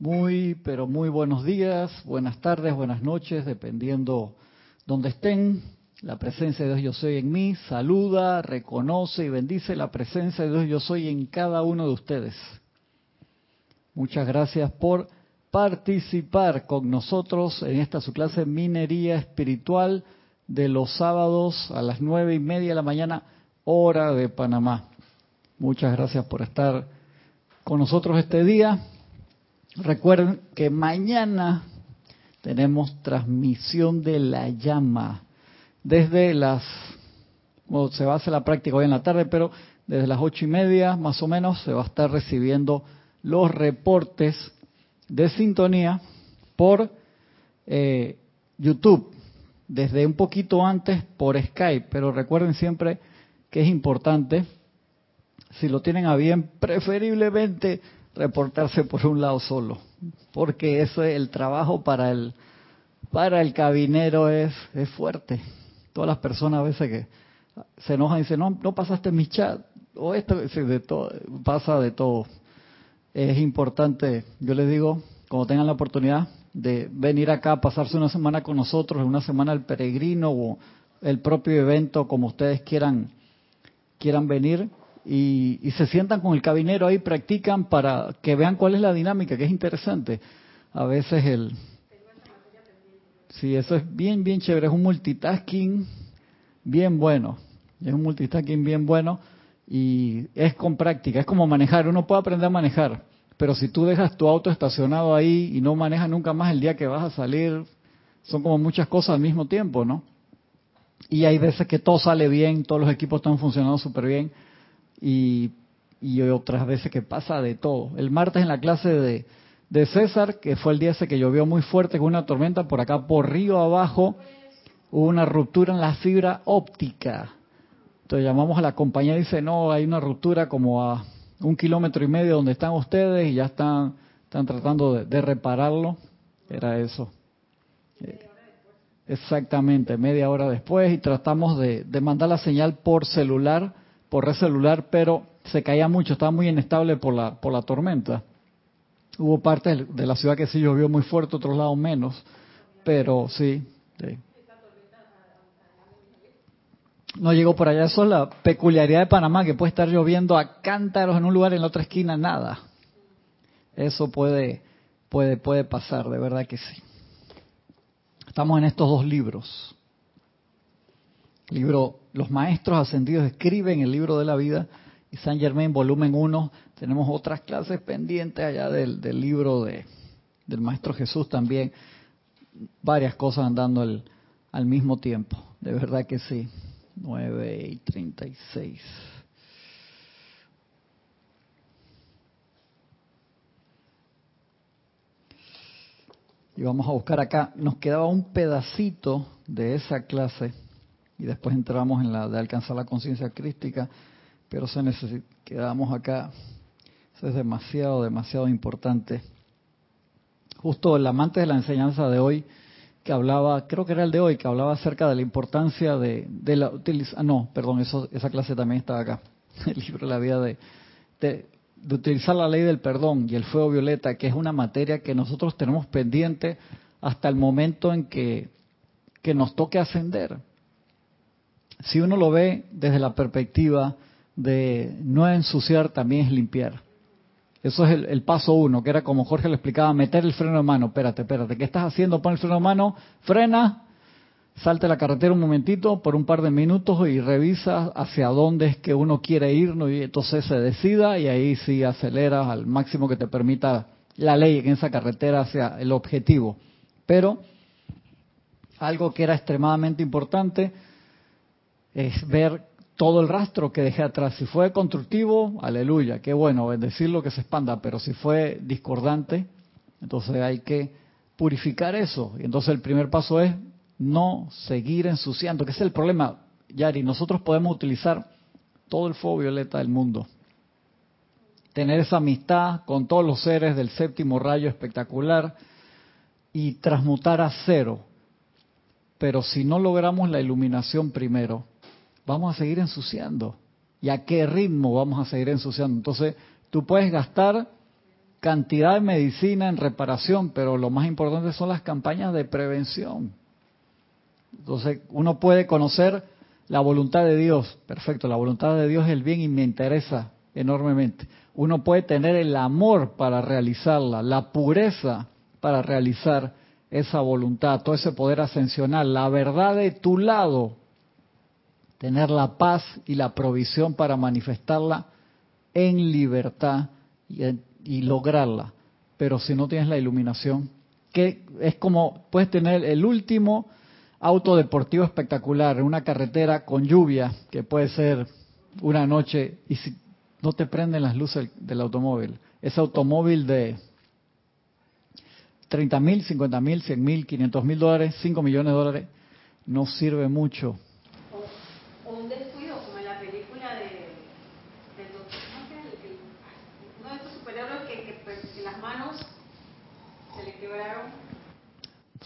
Muy, pero muy buenos días, buenas tardes, buenas noches, dependiendo donde estén. La presencia de Dios yo soy en mí, saluda, reconoce y bendice la presencia de Dios yo soy en cada uno de ustedes. Muchas gracias por participar con nosotros en esta su clase Minería Espiritual de los sábados a las nueve y media de la mañana, hora de Panamá. Muchas gracias por estar con nosotros este día. Recuerden que mañana tenemos transmisión de la llama desde las, se va a hacer la práctica hoy en la tarde, pero desde las ocho y media más o menos se va a estar recibiendo los reportes de sintonía por eh, YouTube, desde un poquito antes por Skype, pero recuerden siempre que es importante, si lo tienen a bien, preferiblemente reportarse por un lado solo, porque eso el trabajo para el para el cabinero es, es fuerte. Todas las personas a veces que se enojan y dicen, no, no pasaste mi chat, o esto, de todo, pasa de todo. Es importante, yo les digo, cuando tengan la oportunidad de venir acá pasarse una semana con nosotros, una semana del peregrino o el propio evento, como ustedes quieran, quieran venir, y, se sientan con el cabinero ahí, practican para que vean cuál es la dinámica, que es interesante. A veces el... Sí, eso es bien, bien chévere, es un multitasking bien bueno, es un multitasking bien bueno y es con práctica, es como manejar, uno puede aprender a manejar, pero si tú dejas tu auto estacionado ahí y no manejas nunca más el día que vas a salir, son como muchas cosas al mismo tiempo, ¿no? Y hay veces que todo sale bien, todos los equipos están funcionando súper bien, y, y otras veces que pasa de todo. El martes en la clase de, César, que fue el día ese que llovió muy fuerte con una tormenta, por acá por río abajo hubo una ruptura en la fibra óptica. Entonces llamamos a la compañía y dice, no, hay una ruptura como a un kilómetro y medio donde están ustedes y ya están, están tratando de, de repararlo. Era eso. Exactamente, media hora después y tratamos de, de mandar la señal por celular por red celular, pero se caía mucho, estaba muy inestable por la, por la tormenta. Hubo partes de la ciudad que sí llovió muy fuerte, otros lados menos, pero sí, sí. No llegó por allá, eso es la peculiaridad de Panamá, que puede estar lloviendo a cántaros en un lugar en la otra esquina nada. Eso puede, puede, puede pasar, de verdad que sí. Estamos en estos dos libros. Libro Los Maestros Ascendidos escriben el libro de la vida y San Germain, volumen 1. Tenemos otras clases pendientes allá del, del libro de, del Maestro Jesús también. Varias cosas andando al, al mismo tiempo. De verdad que sí. 9 y 36. Y vamos a buscar acá. Nos quedaba un pedacito de esa clase y después entramos en la de alcanzar la conciencia crística, pero se necesita, quedamos acá. Eso es demasiado, demasiado importante. Justo el amante de la enseñanza de hoy, que hablaba, creo que era el de hoy, que hablaba acerca de la importancia de, de la utilización, ah, no, perdón, eso, esa clase también estaba acá, el libro de la vida de, de, de utilizar la ley del perdón y el fuego violeta, que es una materia que nosotros tenemos pendiente hasta el momento en que, que nos toque ascender si uno lo ve desde la perspectiva de no ensuciar, también es limpiar. Eso es el, paso uno, que era como Jorge le explicaba, meter el freno de mano. Espérate, espérate, ¿qué estás haciendo? Pon el freno de mano, frena, salte la carretera un momentito por un par de minutos y revisa hacia dónde es que uno quiere ir, y entonces se decida y ahí sí aceleras al máximo que te permita la ley en esa carretera hacia el objetivo. Pero algo que era extremadamente importante, es ver todo el rastro que dejé atrás. Si fue constructivo, aleluya, qué bueno, bendecirlo que se expanda, pero si fue discordante, entonces hay que purificar eso. Y entonces el primer paso es no seguir ensuciando, que es el problema, Yari. Nosotros podemos utilizar todo el fuego violeta del mundo, tener esa amistad con todos los seres del séptimo rayo espectacular y transmutar a cero. Pero si no logramos la iluminación primero, vamos a seguir ensuciando. ¿Y a qué ritmo vamos a seguir ensuciando? Entonces, tú puedes gastar cantidad de medicina en reparación, pero lo más importante son las campañas de prevención. Entonces, uno puede conocer la voluntad de Dios, perfecto, la voluntad de Dios es el bien y me interesa enormemente. Uno puede tener el amor para realizarla, la pureza para realizar esa voluntad, todo ese poder ascensional, la verdad de tu lado, tener la paz y la provisión para manifestarla en libertad y, lograrla. Pero si no tienes la iluminación, que es como puedes tener el último auto deportivo espectacular en una carretera con lluvia, que puede ser una noche, y si no te prenden las luces del automóvil, ese automóvil de 30 mil, 50 mil, 100 mil, 500 mil dólares, 5 millones de dólares, no sirve mucho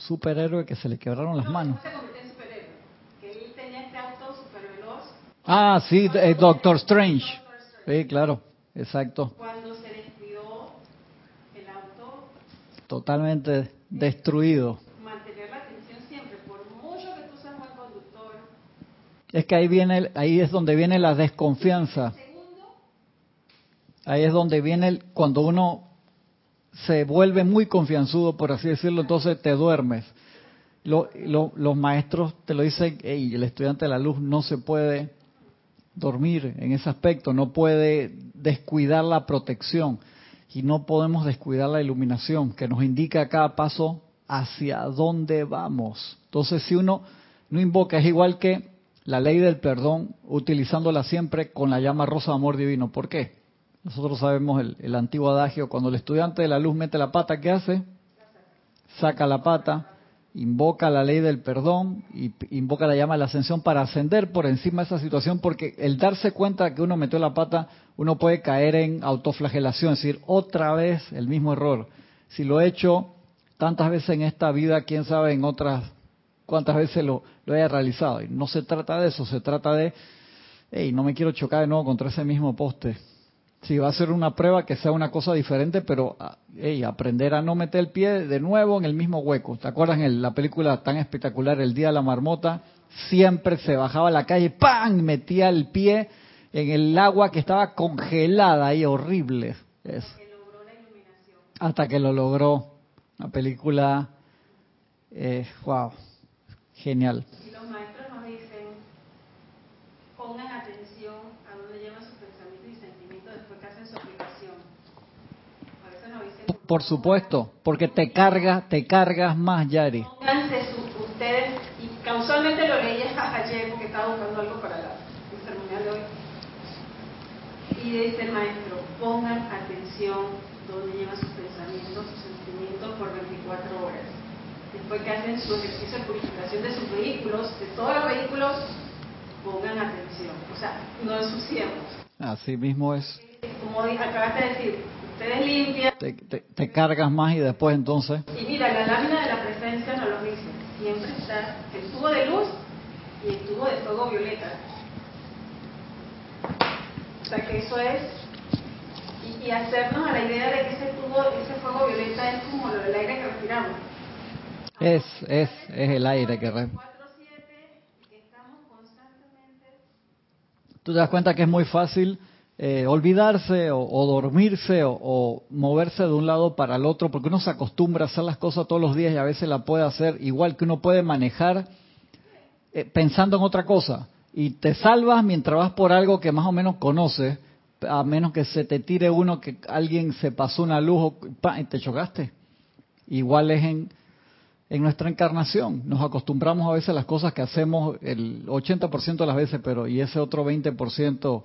superhéroe que se le quebraron las manos. Ah, sí, eh, Doctor Strange. Sí, claro, exacto. Cuando se descuidó el auto. Totalmente destruido. Mantener la atención siempre, por mucho que tú seas buen conductor. Es que ahí viene, ahí es donde viene la desconfianza. Ahí es donde viene cuando uno se vuelve muy confianzudo, por así decirlo, entonces te duermes. los maestros te lo dicen, y el estudiante de la luz no se puede dormir en ese aspecto, no puede descuidar la protección y no podemos descuidar la iluminación que nos indica a cada paso hacia dónde vamos. Entonces, si uno no invoca, es igual que la ley del perdón, utilizándola siempre con la llama rosa de amor divino. ¿Por qué? Nosotros sabemos el, antiguo adagio, cuando el estudiante de la luz mete la pata, ¿qué hace? Saca la pata, invoca la ley del perdón y invoca la llama de la ascensión para ascender por encima de esa situación, porque el darse cuenta que uno metió la pata, uno puede caer en autoflagelación, es decir, otra vez el mismo error. Si lo he hecho tantas veces en esta vida, quién sabe en otras cuántas veces lo, lo haya realizado. Y no se trata de eso, se trata de, hey, no me quiero chocar de nuevo contra ese mismo poste si va a ser una prueba que sea una cosa diferente, pero ah, aprender a no meter el pie de nuevo en el mismo hueco. ¿Te acuerdas en la película tan espectacular, El Día de la Marmota? Siempre se bajaba a la calle, ¡pam! Metía el pie en el agua que estaba congelada y horrible. Hasta que lo logró. La película, eh, wow, genial. Por supuesto, porque te cargas, te cargas más, Yari. ustedes, y causalmente lo leí ayer porque estaba buscando algo para la, el ceremonial de hoy. Y dice el maestro, pongan atención donde llevan sus pensamientos, sus sentimientos por 24 horas. Después que hacen su ejercicio de purificación de sus vehículos, de todos los vehículos, pongan atención. O sea, no ensuciemos. Así mismo es. Como acabaste de decir, Ustedes limpian. Te, te, cargas más y después entonces. Y mira, la lámina de la presencia nos lo dice. Siempre está el tubo de luz y el tubo de fuego violeta. O sea que eso es. Y, hacernos a la idea de que ese tubo, ese fuego violeta es como lo del aire que respiramos. Es, es, es el aire que respiramos. Tú te das cuenta que es muy fácil eh, olvidarse o, dormirse o, moverse de un lado para el otro, porque uno se acostumbra a hacer las cosas todos los días y a veces la puede hacer igual que uno puede manejar eh, pensando en otra cosa. Y te salvas mientras vas por algo que más o menos conoces, a menos que se te tire uno que alguien se pasó una luz y te chocaste. Igual es en, en nuestra encarnación. Nos acostumbramos a veces a las cosas que hacemos el 80% de las veces, pero y ese otro 20%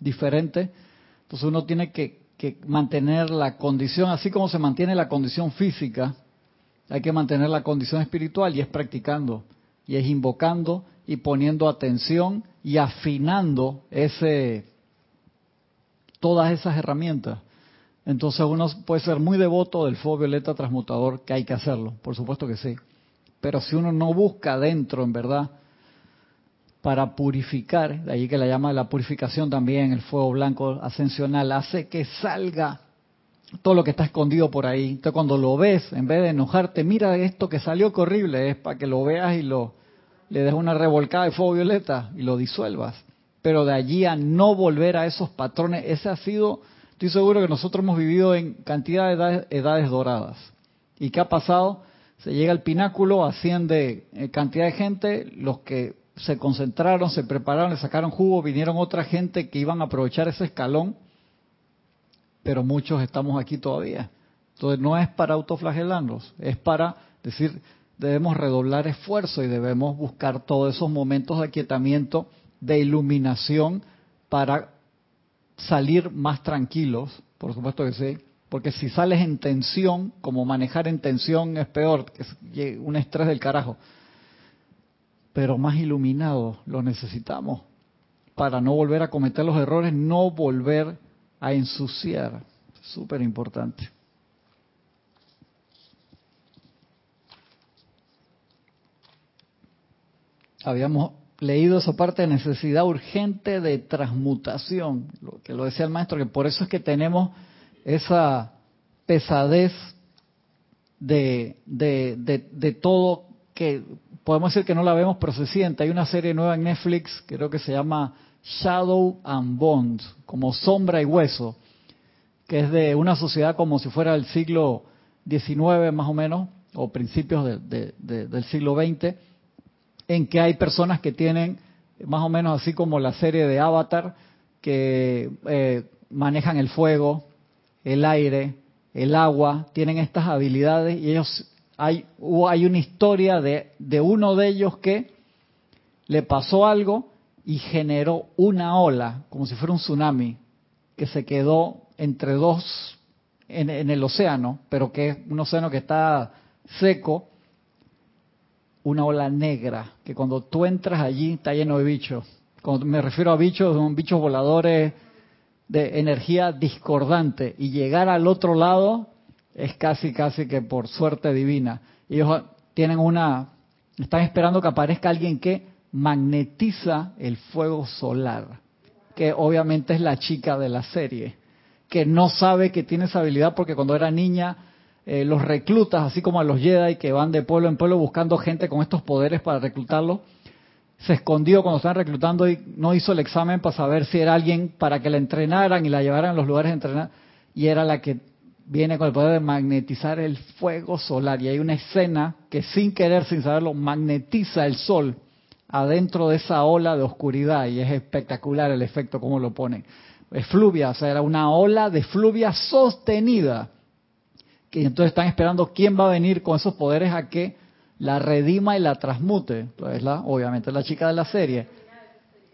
diferente. Entonces uno tiene que, mantener la condición, así como se mantiene la condición física, hay que mantener la condición espiritual y es practicando, y es invocando y poniendo atención y afinando ese todas esas herramientas. Entonces uno puede ser muy devoto del fuego violeta transmutador, que hay que hacerlo, por supuesto que sí. Pero si uno no busca dentro, en verdad, para purificar, de ahí que la llama la purificación también, el fuego blanco ascensional, hace que salga todo lo que está escondido por ahí. Entonces cuando lo ves, en vez de enojarte, mira esto que salió horrible, es para que lo veas y lo le des una revolcada de fuego violeta y lo disuelvas. Pero de allí a no volver a esos patrones, ese ha sido, estoy seguro que nosotros hemos vivido en cantidad de edades, edades doradas. ¿Y qué ha pasado? Se llega al pináculo, asciende eh, cantidad de gente, los que se concentraron, se prepararon, le sacaron jugo, vinieron otra gente que iban a aprovechar ese escalón, pero muchos estamos aquí todavía. Entonces no es para autoflagelarnos, es para decir, debemos redoblar esfuerzo y debemos buscar todos esos momentos de aquietamiento, de iluminación, para salir más tranquilos, por supuesto que sí, porque si sales en tensión, como manejar en tensión es peor, es un estrés del carajo. Pero más iluminado lo necesitamos para no volver a cometer los errores, no volver a ensuciar. Súper importante. Habíamos leído esa parte de necesidad urgente de transmutación, lo que lo decía el maestro, que por eso es que tenemos esa pesadez de, de, todo que podemos decir que no la vemos, pero se siente. Hay una serie nueva en Netflix, creo que se llama Shadow and Bones, como sombra y hueso, que es de una sociedad como si fuera del siglo XIX más o menos, o principios del siglo XX, en que hay personas que tienen, más o menos así como la serie de Avatar, que eh, manejan el fuego, el aire, el agua, tienen estas habilidades y ellos hay, hay una historia de, de uno de ellos que le pasó algo y generó una ola, como si fuera un tsunami, que se quedó entre dos en, el océano, pero que es un océano que está seco, una ola negra, que cuando tú entras allí está lleno de bichos. Cuando me refiero a bichos, son bichos voladores de energía discordante y llegar al otro lado es casi, casi que por suerte divina. Ellos tienen una, están esperando que aparezca alguien que magnetiza el fuego solar, que obviamente es la chica de la serie, que no sabe que tiene esa habilidad porque cuando era niña eh, los reclutas, así como a los Jedi que van de pueblo en pueblo buscando gente con estos poderes para reclutarlo, se escondió cuando estaban reclutando y no hizo el examen para saber si era alguien para que la entrenaran y la llevaran a los lugares de entrenar. Y era la que viene con el poder de magnetizar el fuego solar. Y hay una escena que sin querer, sin saberlo, magnetiza el sol adentro de esa ola de oscuridad. Y es espectacular el efecto, como lo ponen. Es fluvia, o sea, era una ola de fluvia sostenida. Que entonces están esperando quién va a venir con esos poderes a que la redima y la transmute. Entonces, la, obviamente, la chica de la serie.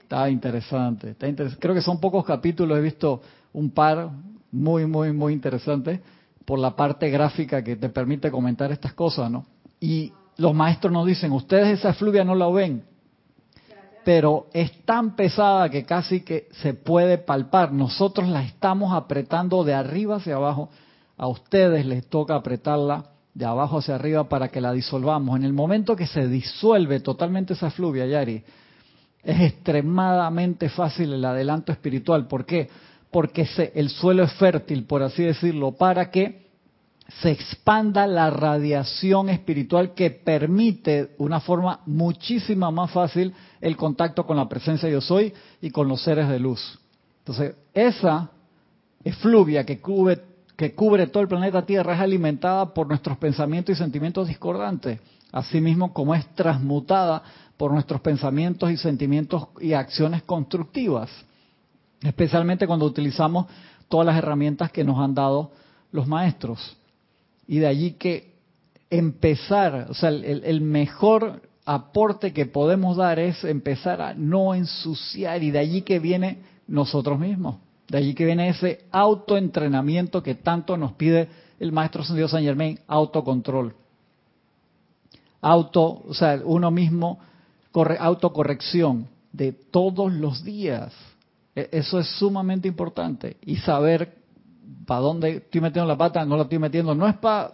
Está interesante, está interesante. Creo que son pocos capítulos, he visto un par muy, muy, muy interesantes por la parte gráfica que te permite comentar estas cosas, ¿no? Y los maestros nos dicen, ustedes esa fluvia no la ven, pero es tan pesada que casi que se puede palpar. Nosotros la estamos apretando de arriba hacia abajo. A ustedes les toca apretarla de abajo hacia arriba para que la disolvamos. En el momento que se disuelve totalmente esa fluvia, Yari, es extremadamente fácil el adelanto espiritual. ¿Por qué? Porque el suelo es fértil, por así decirlo, para que se expanda la radiación espiritual que permite una forma muchísima más fácil el contacto con la presencia de yo soy y con los seres de luz. Entonces, esa efluvia que cubre que cubre todo el planeta Tierra es alimentada por nuestros pensamientos y sentimientos discordantes, asimismo como es transmutada por nuestros pensamientos y sentimientos y acciones constructivas, especialmente cuando utilizamos todas las herramientas que nos han dado los maestros. Y de allí que empezar, o sea, el, el mejor aporte que podemos dar es empezar a no ensuciar y de allí que viene nosotros mismos. De allí que viene ese autoentrenamiento que tanto nos pide el maestro Dios San Germain, autocontrol. Auto, o sea, uno mismo, corre, autocorrección de todos los días. E, eso es sumamente importante. Y saber para dónde estoy metiendo la pata, no la estoy metiendo. No es para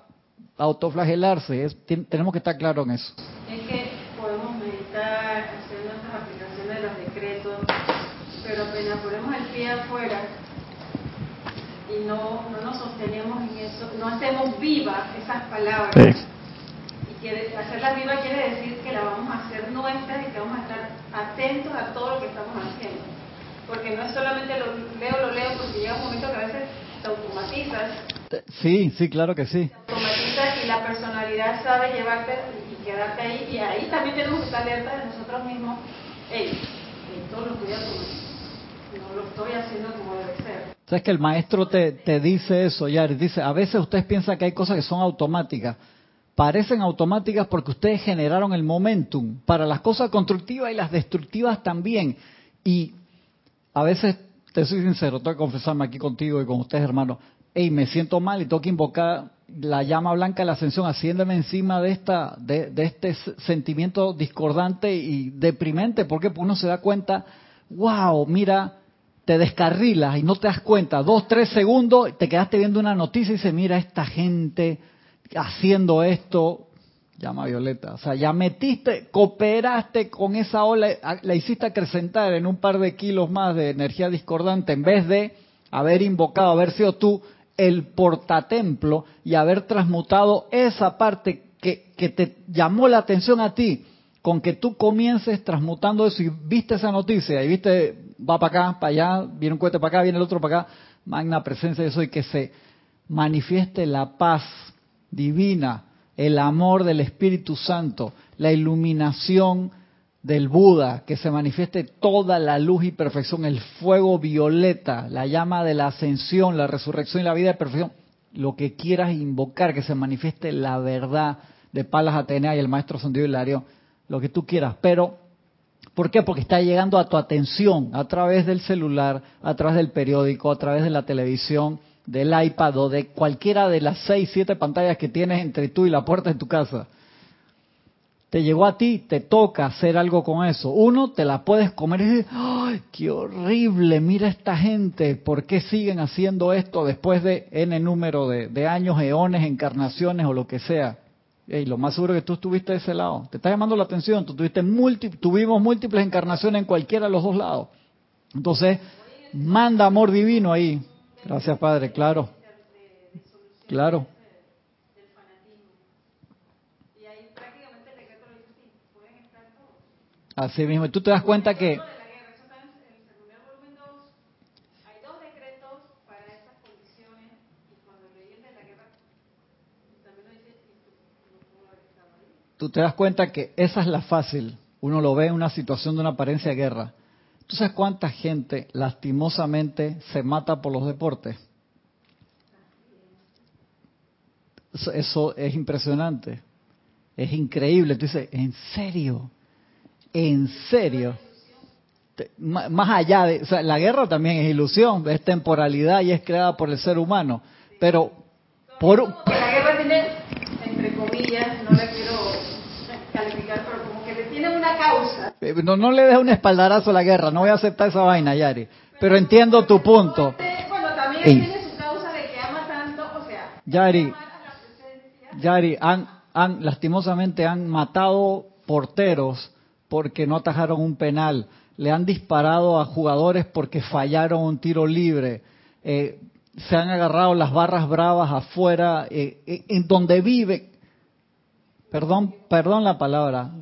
autoflagelarse, es, tenemos que estar claros en eso. Es que podemos meditar, hacer nuestras aplicaciones de los decretos, pero apenas ponemos el pie afuera, y no, no nos sostenemos en eso, no hacemos vivas esas palabras. Y hacerlas vivas quiere decir que las vamos a hacer nuestras y que vamos a estar atentos a todo lo que estamos haciendo. Porque no es solamente lo leo, lo leo, porque llega un momento que a veces te automatizas. Sí, sí, claro que sí. Te automatizas y la personalidad sabe llevarte y quedarte ahí. Y ahí también tenemos que estar alerta de nosotros mismos. Hey, todo lo estoy no lo estoy haciendo como debe ser. Sabes que el maestro te, te dice eso, Yari, dice, a veces ustedes piensan que hay cosas que son automáticas. Parecen automáticas porque ustedes generaron el momentum para las cosas constructivas y las destructivas también. Y a veces, te soy sincero, tengo que confesarme aquí contigo y con ustedes, hermanos, hey, me siento mal y tengo que invocar la llama blanca de la ascensión, haciéndome encima de esta, de, de este sentimiento discordante y deprimente, porque uno se da cuenta, wow, mira, te descarrilas y no te das cuenta, dos, tres segundos, te quedaste viendo una noticia y dices, mira, esta gente haciendo esto, llama Violeta, o sea, ya metiste, cooperaste con esa ola, la hiciste acrecentar en un par de kilos más de energía discordante, en vez de haber invocado, haber sido tú el portatemplo y haber transmutado esa parte que, que te llamó la atención a ti, con que tú comiences transmutando eso y viste esa noticia y viste va para acá, para allá, viene un cohete para acá, viene el otro para acá. Magna presencia de eso y que se manifieste la paz divina, el amor del Espíritu Santo, la iluminación del Buda, que se manifieste toda la luz y perfección, el fuego violeta, la llama de la ascensión, la resurrección y la vida de perfección, lo que quieras invocar, que se manifieste la verdad de Palas Atenea y el Maestro Santiago Hilario, lo que tú quieras, pero ¿Por qué? Porque está llegando a tu atención a través del celular, a través del periódico, a través de la televisión, del iPad o de cualquiera de las seis, siete pantallas que tienes entre tú y la puerta de tu casa. Te llegó a ti, te toca hacer algo con eso. Uno, te la puedes comer y decir, ¡ay, qué horrible! Mira esta gente, ¿por qué siguen haciendo esto después de N número de, de años, eones, encarnaciones o lo que sea? Y lo más seguro que tú estuviste de ese lado. Te está llamando la atención. Tú tuviste tuvimos múltiples encarnaciones en cualquiera de los dos lados. Entonces, manda amor divino ahí. Gracias, Padre. Claro. Claro. Así mismo. Tú te das cuenta que tú te das cuenta que esa es la fácil. Uno lo ve en una situación de una apariencia de guerra. ¿Tú sabes cuánta gente lastimosamente se mata por los deportes? Eso, es impresionante. Es increíble. Tú dices, ¿en serio? ¿En serio? Más allá de... La guerra también es ilusión, es temporalidad y es creada por el ser humano. Pero por... La guerra tiene, entre comillas, no le quiero pero como que le tiene una causa. Eh, no, no le des un espaldarazo a la guerra, no voy a aceptar esa vaina, Yari. Pero entiendo tu punto. Bueno, también tiene su causa de que ama tanto, o sea, Yari, Yari, han, han, lastimosamente han matado porteros porque no atajaron un penal, le han disparado a jugadores porque fallaron un tiro libre, eh, se han agarrado las barras bravas afuera, eh, en donde vive, perdón, perdón la palabra,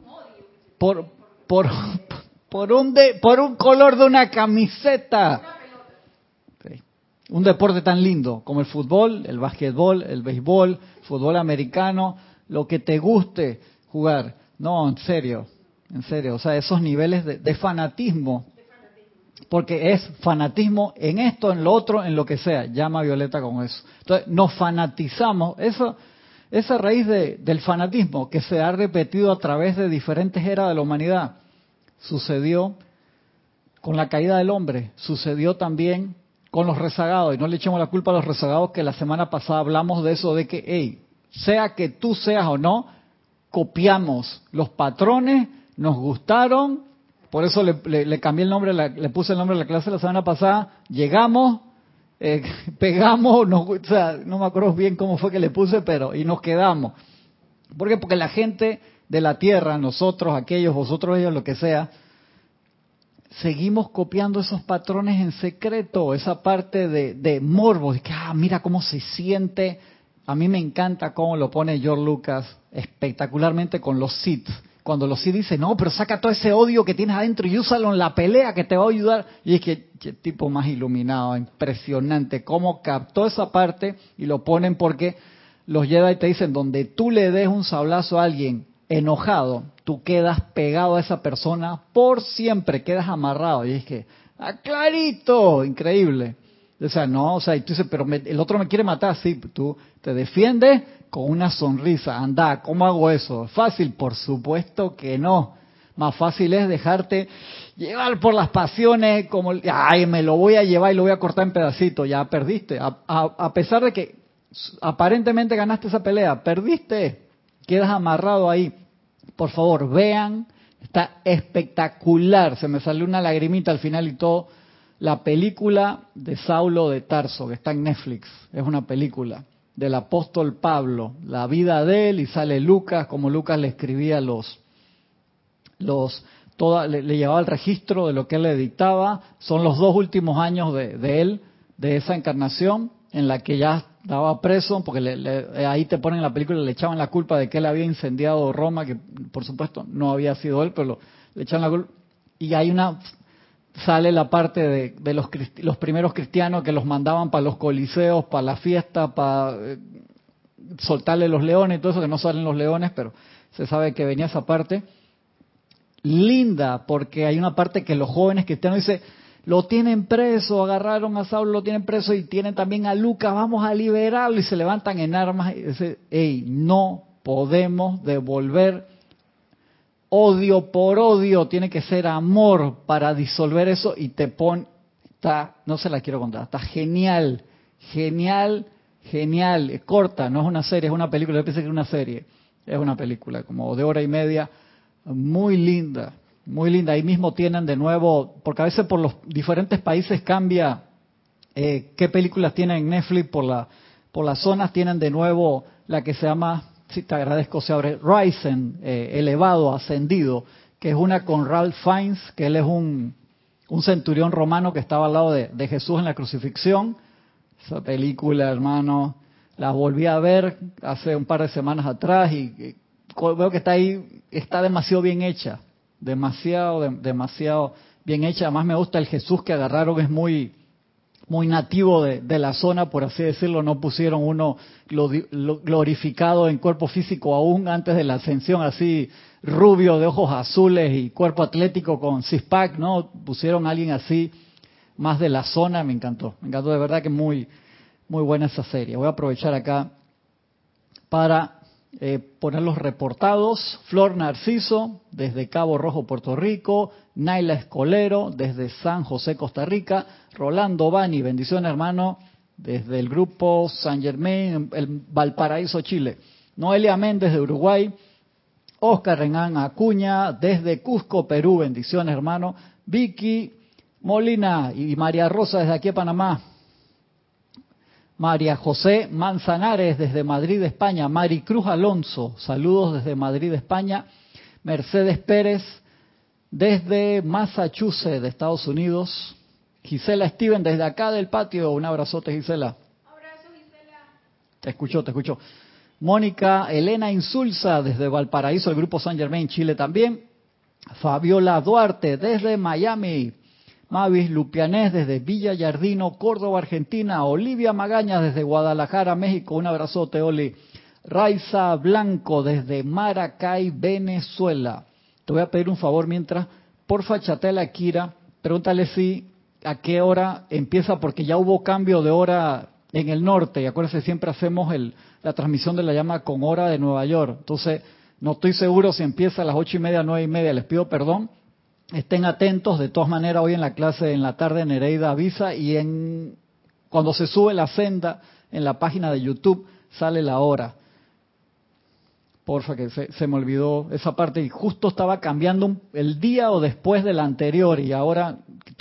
por, por, por, un, de, por un color de una camiseta. Un deporte tan lindo como el fútbol, el básquetbol, el béisbol, fútbol americano, lo que te guste jugar. No, en serio, en serio. O sea, esos niveles de, de fanatismo porque es fanatismo en esto, en lo otro, en lo que sea. Llama Violeta con eso. Entonces, nos fanatizamos. Eso, esa raíz del fanatismo que se ha repetido a través de diferentes eras de la humanidad sucedió con la caída del hombre, sucedió también con los rezagados, y no le echemos la culpa a los rezagados que la semana pasada hablamos de eso, de que, hey, sea que tú seas o no, copiamos. Los patrones, nos gustaron, por eso le, cambié el nombre, le puse el nombre de la clase la semana pasada, llegamos, eh, pegamos, o sea, no me acuerdo bien cómo fue que le puse, pero y nos quedamos. ¿Por qué? Porque la gente de la tierra, nosotros, aquellos, vosotros, ellos, lo que sea, seguimos copiando esos patrones en secreto, esa parte de, de morbo, de que, ah, mira cómo se siente. A mí me encanta cómo lo pone George Lucas espectacularmente con los Sith. Cuando los Sith dicen, no, pero saca todo ese odio que tienes adentro y úsalo en la pelea que te va a ayudar. Y es que, tipo más iluminado, impresionante, cómo captó esa parte y lo ponen porque los Jedi te dicen, donde tú le des un sablazo a alguien enojado, tú quedas pegado a esa persona por siempre, quedas amarrado. Y es que, ah, clarito, increíble. O sea, no, o sea, y tú dices, pero el otro me quiere matar, sí, tú te defiendes con una sonrisa, anda, ¿cómo hago eso? ¿Fácil? Por supuesto que no. Más fácil es dejarte llevar por las pasiones, como, ay, me lo voy a llevar y lo voy a cortar en pedacitos, ya perdiste. A, a pesar de que aparentemente ganaste esa pelea, perdiste, quedas amarrado ahí. Por favor, vean, está espectacular, se me salió una lagrimita al final y todo. La película de Saulo de Tarso, que está en Netflix, es una película del apóstol Pablo, la vida de él y sale Lucas, como Lucas le escribía los, los, toda, le, llevaba el registro de lo que él le dictaba. Son los dos últimos años de, de él, de esa encarnación, en la que ya estaba preso, porque le, ahí te ponen en la película, le echaban la culpa de que él había incendiado Roma, que por supuesto no había sido él, pero le echaban la culpa. Y hay una, sale la parte de, los, los primeros cristianos que los mandaban para los coliseos, para la fiesta, para eh, soltarle los leones y todo eso, que no salen los leones, pero se sabe que venía esa parte. Linda, porque hay una parte que los jóvenes cristianos dicen, lo tienen preso, agarraron a Saulo, lo tienen preso y tienen también a Lucas, vamos a liberarlo y se levantan en armas y dicen, hey, no podemos devolver odio por odio, tiene que ser amor para disolver eso y te pone, está, no se la quiero contar, está genial, genial, genial, corta, no es una serie, es una película, yo pensé que era una serie, es una película como de hora y media, muy linda, muy linda. Ahí mismo tienen de nuevo, porque a veces por los diferentes países cambia eh, qué películas tienen en Netflix por la por las zonas tienen de nuevo la que se llama, si te agradezco, se abre Ryzen, eh, elevado, ascendido, que es una con Ralph Fiennes, que él es un, centurión romano que estaba al lado de, de Jesús en la crucifixión. Esa película, hermano, la volví a ver hace un par de semanas atrás y, y veo que está ahí, está demasiado bien hecha demasiado, demasiado bien hecha. Además me gusta el Jesús que agarraron, es muy, muy nativo de, la zona, por así decirlo. No pusieron uno glorificado en cuerpo físico aún antes de la ascensión, así rubio, de ojos azules y cuerpo atlético con cispac, ¿no? Pusieron alguien así, más de la zona, me encantó. Me encantó de verdad que muy, muy buena esa serie. Voy a aprovechar acá para eh, poner los reportados. Flor Narciso, desde Cabo Rojo, Puerto Rico. Naila Escolero, desde San José, Costa Rica. Rolando Bani, bendición hermano, desde el grupo San Germain, el Valparaíso, Chile. Noelia Méndez, de Uruguay. Oscar Renán Acuña, desde Cusco, Perú, bendiciones hermano. Vicky Molina y María Rosa, desde aquí a Panamá. María José Manzanares desde Madrid, España. Mari Cruz Alonso, saludos desde Madrid, España. Mercedes Pérez desde Massachusetts, de Estados Unidos. Gisela Steven desde acá del patio. Un abrazote, Gisela. Abrazo, Gisela. Te escucho, te escucho. Mónica Elena Insulza desde Valparaíso, el Grupo San Germain, Chile también. Fabiola Duarte desde Miami. Mavis Lupianés desde Villa Yardino, Córdoba, Argentina. Olivia Magaña desde Guadalajara, México. Un abrazote, Oli. Raiza Blanco desde Maracay, Venezuela. Te voy a pedir un favor mientras, porfa, chatea a Kira, pregúntale si a qué hora empieza, porque ya hubo cambio de hora en el norte. Y acuérdense, siempre hacemos la transmisión de la llama con hora de Nueva York. Entonces, no estoy seguro si empieza a las ocho y media, nueve y media. Les pido perdón Estén atentos, de todas maneras, hoy en la clase en la tarde Nereida avisa y en cuando se sube la senda en la página de YouTube sale la hora. Porfa, que se, me olvidó esa parte y justo estaba cambiando el día o después del anterior y ahora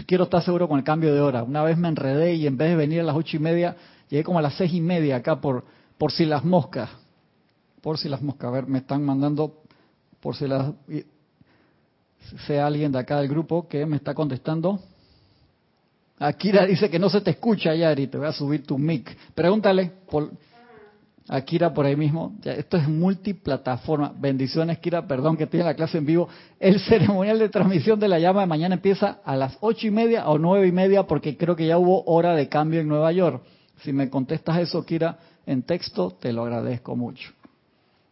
quiero estar seguro con el cambio de hora. Una vez me enredé y en vez de venir a las ocho y media, llegué como a las seis y media acá por, por si las moscas. Por si las moscas. A ver, me están mandando por si las sea alguien de acá del grupo que me está contestando. Akira dice que no se te escucha, Yari, te voy a subir tu mic. Pregúntale, Akira por ahí mismo. Esto es multiplataforma. Bendiciones, Kira. Perdón que tiene la clase en vivo. El ceremonial de transmisión de la llama de mañana empieza a las ocho y media o nueve y media porque creo que ya hubo hora de cambio en Nueva York. Si me contestas eso, Kira, en texto, te lo agradezco mucho.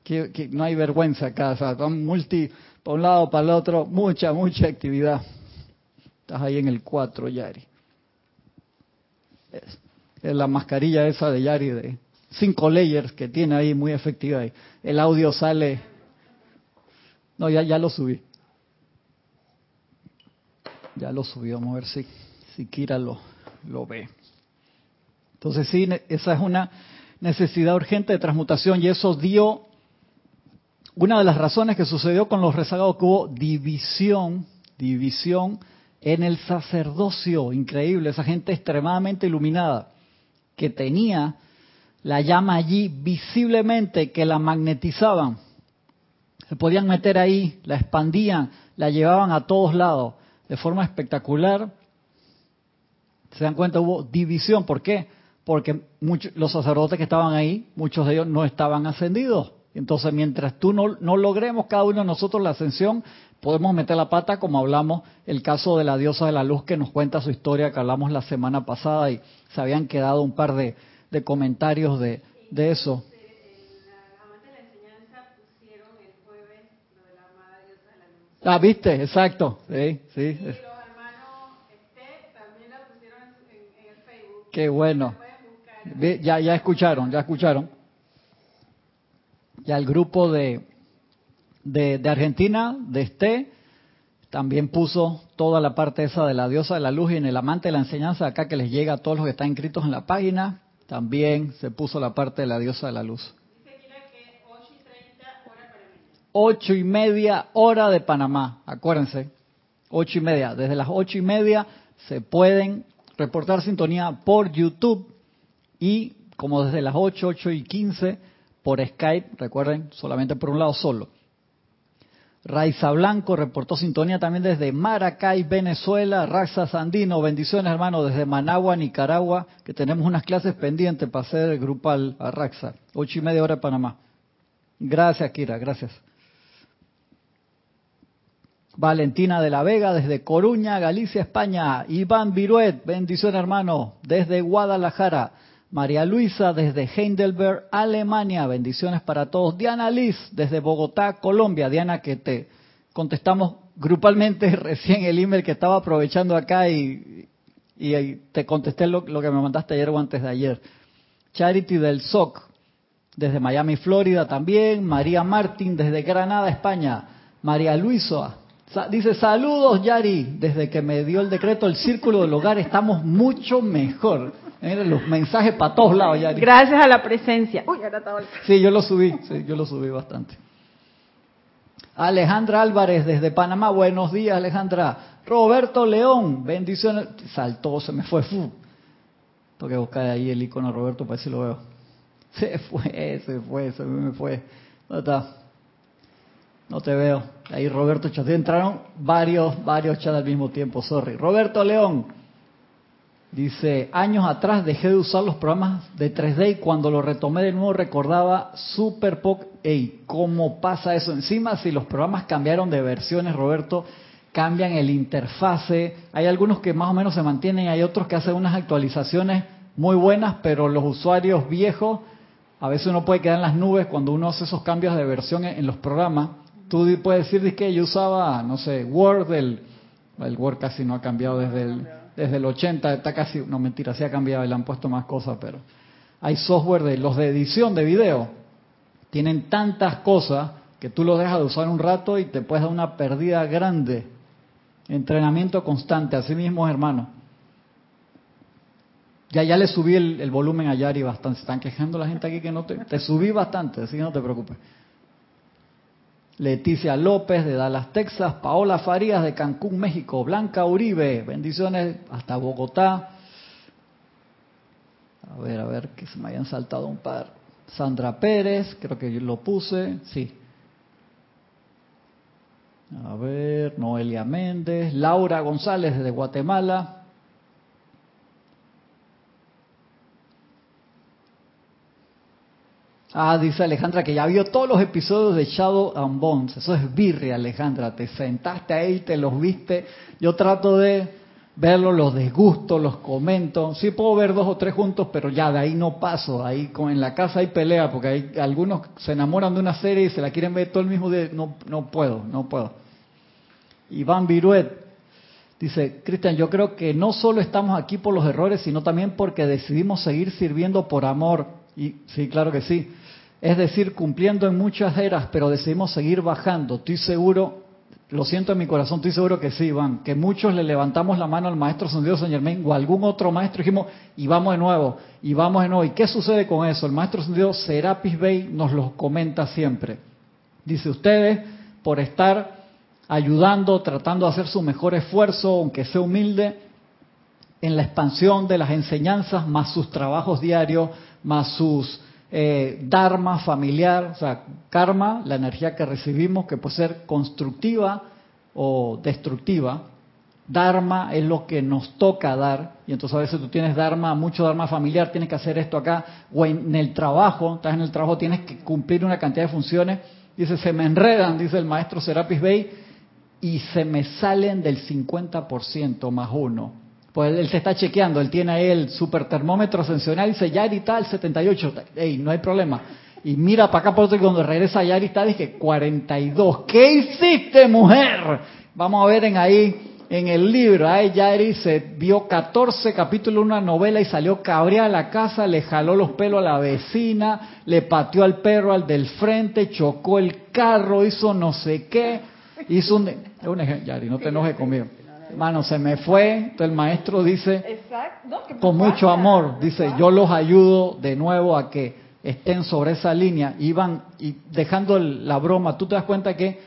Que, no hay vergüenza acá. O sea, multi, para un lado, para el otro. Mucha, mucha actividad. Estás ahí en el 4, Yari. es la mascarilla esa de Yari de cinco layers que tiene ahí, muy efectiva. El audio sale... No, ya, ya lo subí. Ya lo subí, vamos a ver si, si Kira lo, lo ve. Entonces sí, esa es una necesidad urgente de transmutación y eso dio una de las razones que sucedió con los rezagados que hubo división, división en el sacerdocio, increíble, esa gente extremadamente iluminada que tenía la llama allí visiblemente que la magnetizaban. Se podían meter ahí, la expandían, la llevaban a todos lados de forma espectacular. Se dan cuenta, hubo división. ¿Por qué? Porque muchos, los sacerdotes que estaban ahí, muchos de ellos no estaban ascendidos. Entonces, mientras tú no, no logremos cada uno de nosotros la ascensión, podemos meter la pata, como hablamos el caso de la diosa de la luz que nos cuenta su historia que hablamos la semana pasada y se habían quedado un par de, de comentarios de, de eso. Ah, viste, exacto. Sí, sí. Y los hermanos también la pusieron en, el Facebook. Qué bueno. Ya, ya escucharon, ya escucharon. Ya el grupo de, de, Argentina, de este, también puso toda la parte esa de la diosa de la luz y en el amante de la enseñanza acá que les llega a todos los que están inscritos en la página. También se puso la parte de la diosa de la luz. Ocho y media hora de Panamá, acuérdense. Ocho y media. Desde las ocho y media se pueden reportar sintonía por YouTube y como desde las ocho, ocho y quince por Skype, recuerden, solamente por un lado solo. Raiza Blanco reportó sintonía también desde Maracay, Venezuela. Raxa Sandino, bendiciones hermano desde Managua, Nicaragua, que tenemos unas clases pendientes para hacer grupal a Raxa. Ocho y media hora de Panamá. Gracias, Kira, gracias. Valentina de la Vega desde Coruña, Galicia, España. Iván Viruet, bendiciones hermano desde Guadalajara. María Luisa desde Heidelberg, Alemania. Bendiciones para todos. Diana Liz desde Bogotá, Colombia. Diana, que te contestamos grupalmente recién el email que estaba aprovechando acá y, te contesté lo, que me mandaste ayer o antes de ayer. Charity del SOC desde Miami, Florida también. María Martín desde Granada, España. María Luisa dice saludos Yari. Desde que me dio el decreto el círculo del hogar estamos mucho mejor. Miren los mensajes para todos lados ya. Gracias a la presencia. Uy, ahora está Sí, yo lo subí, sí, yo lo subí bastante. Alejandra Álvarez desde Panamá, buenos días Alejandra. Roberto León, bendiciones. Saltó, se me fue. Fu. Tengo que buscar ahí el icono de Roberto para ver si lo veo. Se fue, se fue, se me fue. ¿Dónde está? No te veo. Ahí Roberto Chat. Entraron varios, varios chats al mismo tiempo, sorry. Roberto León, Dice, años atrás dejé de usar los programas de 3D y cuando lo retomé de nuevo recordaba super poco. Ey, ¿cómo pasa eso? Encima, si los programas cambiaron de versiones, Roberto, cambian el interfase. Hay algunos que más o menos se mantienen, hay otros que hacen unas actualizaciones muy buenas, pero los usuarios viejos, a veces uno puede quedar en las nubes cuando uno hace esos cambios de versión en, los programas. Tú puedes decir que yo usaba, no sé, Word, el Word casi no ha cambiado desde el desde el 80, está casi, no mentira, se ha cambiado y le han puesto más cosas, pero hay software de los de edición de video, tienen tantas cosas que tú los dejas de usar un rato y te puedes dar una pérdida grande. Entrenamiento constante, así mismo, hermano. Ya, ya le subí el, volumen a Yari bastante. Se están quejando la gente aquí que no te... Te subí bastante, así que no te preocupes. Leticia López de Dallas, Texas, Paola Farías de Cancún, México, Blanca Uribe, bendiciones hasta Bogotá. A ver, a ver, que se me hayan saltado un par. Sandra Pérez, creo que yo lo puse, sí. A ver, Noelia Méndez, Laura González desde Guatemala. Ah, dice Alejandra que ya vio todos los episodios de Shadow and Bones. Eso es birria, Alejandra. Te sentaste ahí, te los viste. Yo trato de verlos, los desgusto, los comento. Sí puedo ver dos o tres juntos, pero ya de ahí no paso. Ahí en la casa hay pelea, porque hay, algunos se enamoran de una serie y se la quieren ver todo el mismo día. No, no puedo, no puedo. Iván Viruet dice, Cristian, yo creo que no solo estamos aquí por los errores, sino también porque decidimos seguir sirviendo por amor. Y sí, claro que sí. Es decir, cumpliendo en muchas eras, pero decidimos seguir bajando. Estoy seguro lo siento en mi corazón, estoy seguro que sí, Iván, que muchos le levantamos la mano al maestro Sendido San Germain o a algún otro maestro y dijimos, y vamos de nuevo, y vamos de nuevo. ¿Y qué sucede con eso? El maestro Sendido Serapis Bey nos lo comenta siempre. Dice, ustedes, por estar ayudando, tratando de hacer su mejor esfuerzo, aunque sea humilde, en la expansión de las enseñanzas, más sus trabajos diarios, más sus eh, dharma familiar, o sea, karma, la energía que recibimos, que puede ser constructiva o destructiva. Dharma es lo que nos toca dar, y entonces a veces tú tienes dharma, mucho dharma familiar, tienes que hacer esto acá, o en el trabajo, estás en el trabajo, tienes que cumplir una cantidad de funciones, dice, se me enredan, dice el maestro Serapis Bey, y se me salen del 50% más uno. Pues él se está chequeando, él tiene ahí el super termómetro ascensional y dice, Yari tal, 78, ey, no hay problema. Y mira para acá por otro y cuando regresa Yari está, dije, 42. ¿Qué hiciste, mujer? Vamos a ver en ahí, en el libro, ahí Yari se vio 14 capítulos de una novela y salió cabreada a la casa, le jaló los pelos a la vecina, le pateó al perro al del frente, chocó el carro, hizo no sé qué, hizo un... un Yari, no te enojes conmigo Hermano, se me fue. Entonces el maestro dice, con mucho amor, dice, yo los ayudo de nuevo a que estén sobre esa línea. Iban y dejando la broma, tú te das cuenta que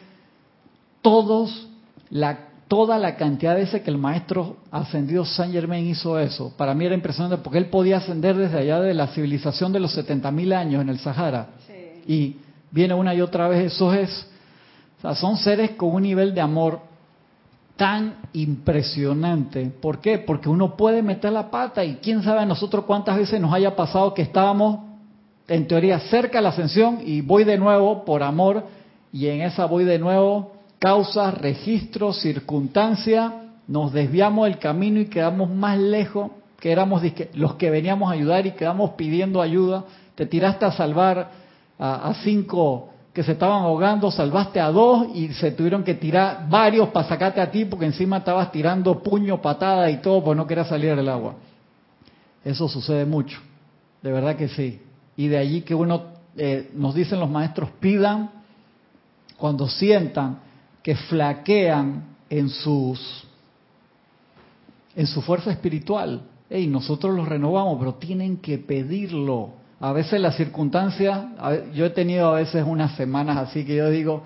todos, la, toda la cantidad de veces que el maestro ascendido Saint Germain hizo eso, para mí era impresionante porque él podía ascender desde allá de la civilización de los 70.000 años en el Sahara. Y viene una y otra vez, eso es, o sea, son seres con un nivel de amor tan impresionante. ¿Por qué? Porque uno puede meter la pata y quién sabe a nosotros cuántas veces nos haya pasado que estábamos en teoría cerca de la ascensión y voy de nuevo por amor y en esa voy de nuevo, causas, registros, circunstancias, nos desviamos del camino y quedamos más lejos que éramos los que veníamos a ayudar y quedamos pidiendo ayuda. Te tiraste a salvar a cinco que se estaban ahogando, salvaste a dos y se tuvieron que tirar varios para sacarte a ti porque encima estabas tirando puño, patada y todo porque no querías salir del agua. Eso sucede mucho, de verdad que sí. Y de allí que uno, eh, nos dicen los maestros, pidan cuando sientan que flaquean en sus en su fuerza espiritual. y nosotros los renovamos, pero tienen que pedirlo a veces las circunstancias, yo he tenido a veces unas semanas así que yo digo,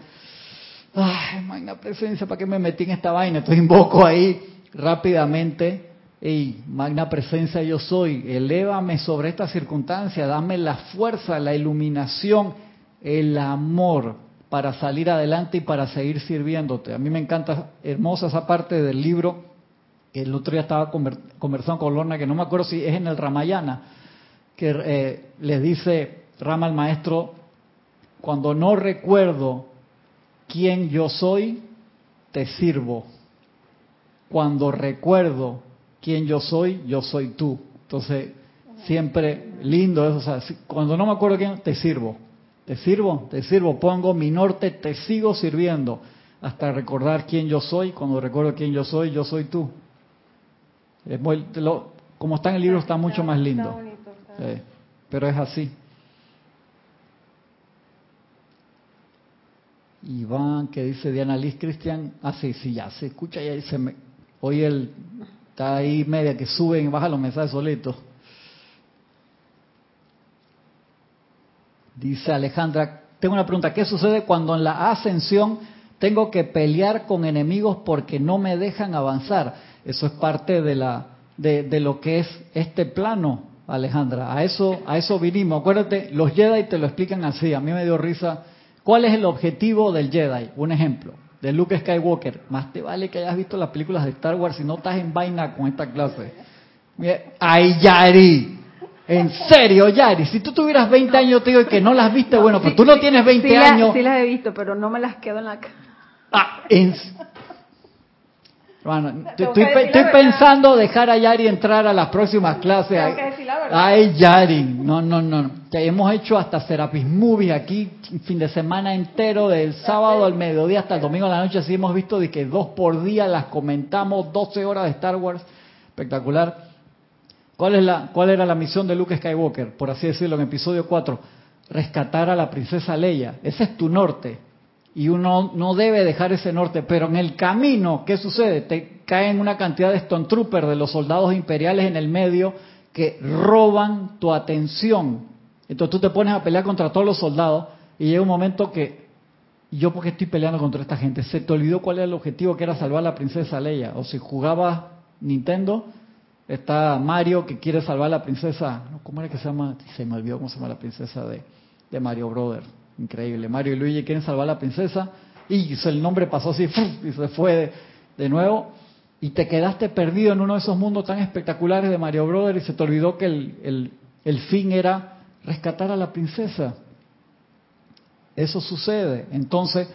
ay, magna presencia, ¿para qué me metí en esta vaina? Entonces invoco ahí rápidamente, y magna presencia yo soy, elévame sobre esta circunstancia, dame la fuerza, la iluminación, el amor para salir adelante y para seguir sirviéndote. A mí me encanta, hermosa esa parte del libro, que el otro día estaba conversando con Lorna, que no me acuerdo si es en el Ramayana, que eh, le dice Rama al maestro, cuando no recuerdo quién yo soy, te sirvo. Cuando recuerdo quién yo soy, yo soy tú. Entonces, siempre lindo eso. Cuando no me acuerdo quién, te sirvo. Te sirvo, te sirvo. Pongo mi norte, te sigo sirviendo. Hasta recordar quién yo soy. Cuando recuerdo quién yo soy, yo soy tú. como está en el libro, está mucho más lindo pero es así. Iván, que dice Diana Liz Cristian, ah sí, sí, ya se escucha, ya dice, me, hoy él está ahí media que suben y bajan los mensajes solitos. Dice Alejandra, tengo una pregunta, ¿qué sucede cuando en la ascensión tengo que pelear con enemigos porque no me dejan avanzar? Eso es parte de la de lo que es este plano Alejandra. A eso, a eso vinimos. Acuérdate, los Jedi te lo explican así. A mí me dio risa. ¿Cuál es el objetivo del Jedi? Un ejemplo. de Luke Skywalker. Más te vale que hayas visto las películas de Star Wars si no estás en vaina con esta clase. Ay, Yari. En serio, Yari, si tú tuvieras 20 años, te digo que no las viste, bueno, pero tú no tienes 20 años. sí las he visto, pero no me las quedo en la cara. Ah, en, bueno, estoy, pensando dejar a Yari entrar a las próximas clases. Ay, Yari, no, no, no. Hemos hecho hasta Serapis Movie aquí, fin de semana entero, del sábado al mediodía hasta el domingo a la noche. Así hemos visto de que dos por día las comentamos, 12 horas de Star Wars. Espectacular. ¿Cuál, es la, ¿Cuál era la misión de Luke Skywalker, por así decirlo, en episodio 4? Rescatar a la princesa Leia. Ese es tu norte y uno no debe dejar ese norte, pero en el camino, ¿qué sucede? Te caen una cantidad de Stone Troopers, de los soldados imperiales en el medio, que roban tu atención. Entonces tú te pones a pelear contra todos los soldados y llega un momento que, yo porque estoy peleando contra esta gente, se te olvidó cuál era el objetivo que era salvar a la princesa Leia. O si jugabas Nintendo, está Mario que quiere salvar a la princesa, ¿cómo era que se llama? Se me olvidó cómo se llama la princesa de, de Mario Brother Increíble. Mario y Luigi quieren salvar a la princesa y el nombre pasó así y se fue de, nuevo y te quedaste perdido en uno de esos mundos tan espectaculares de Mario Brother y se te olvidó que el, el fin era rescatar a la princesa. Eso sucede. Entonces,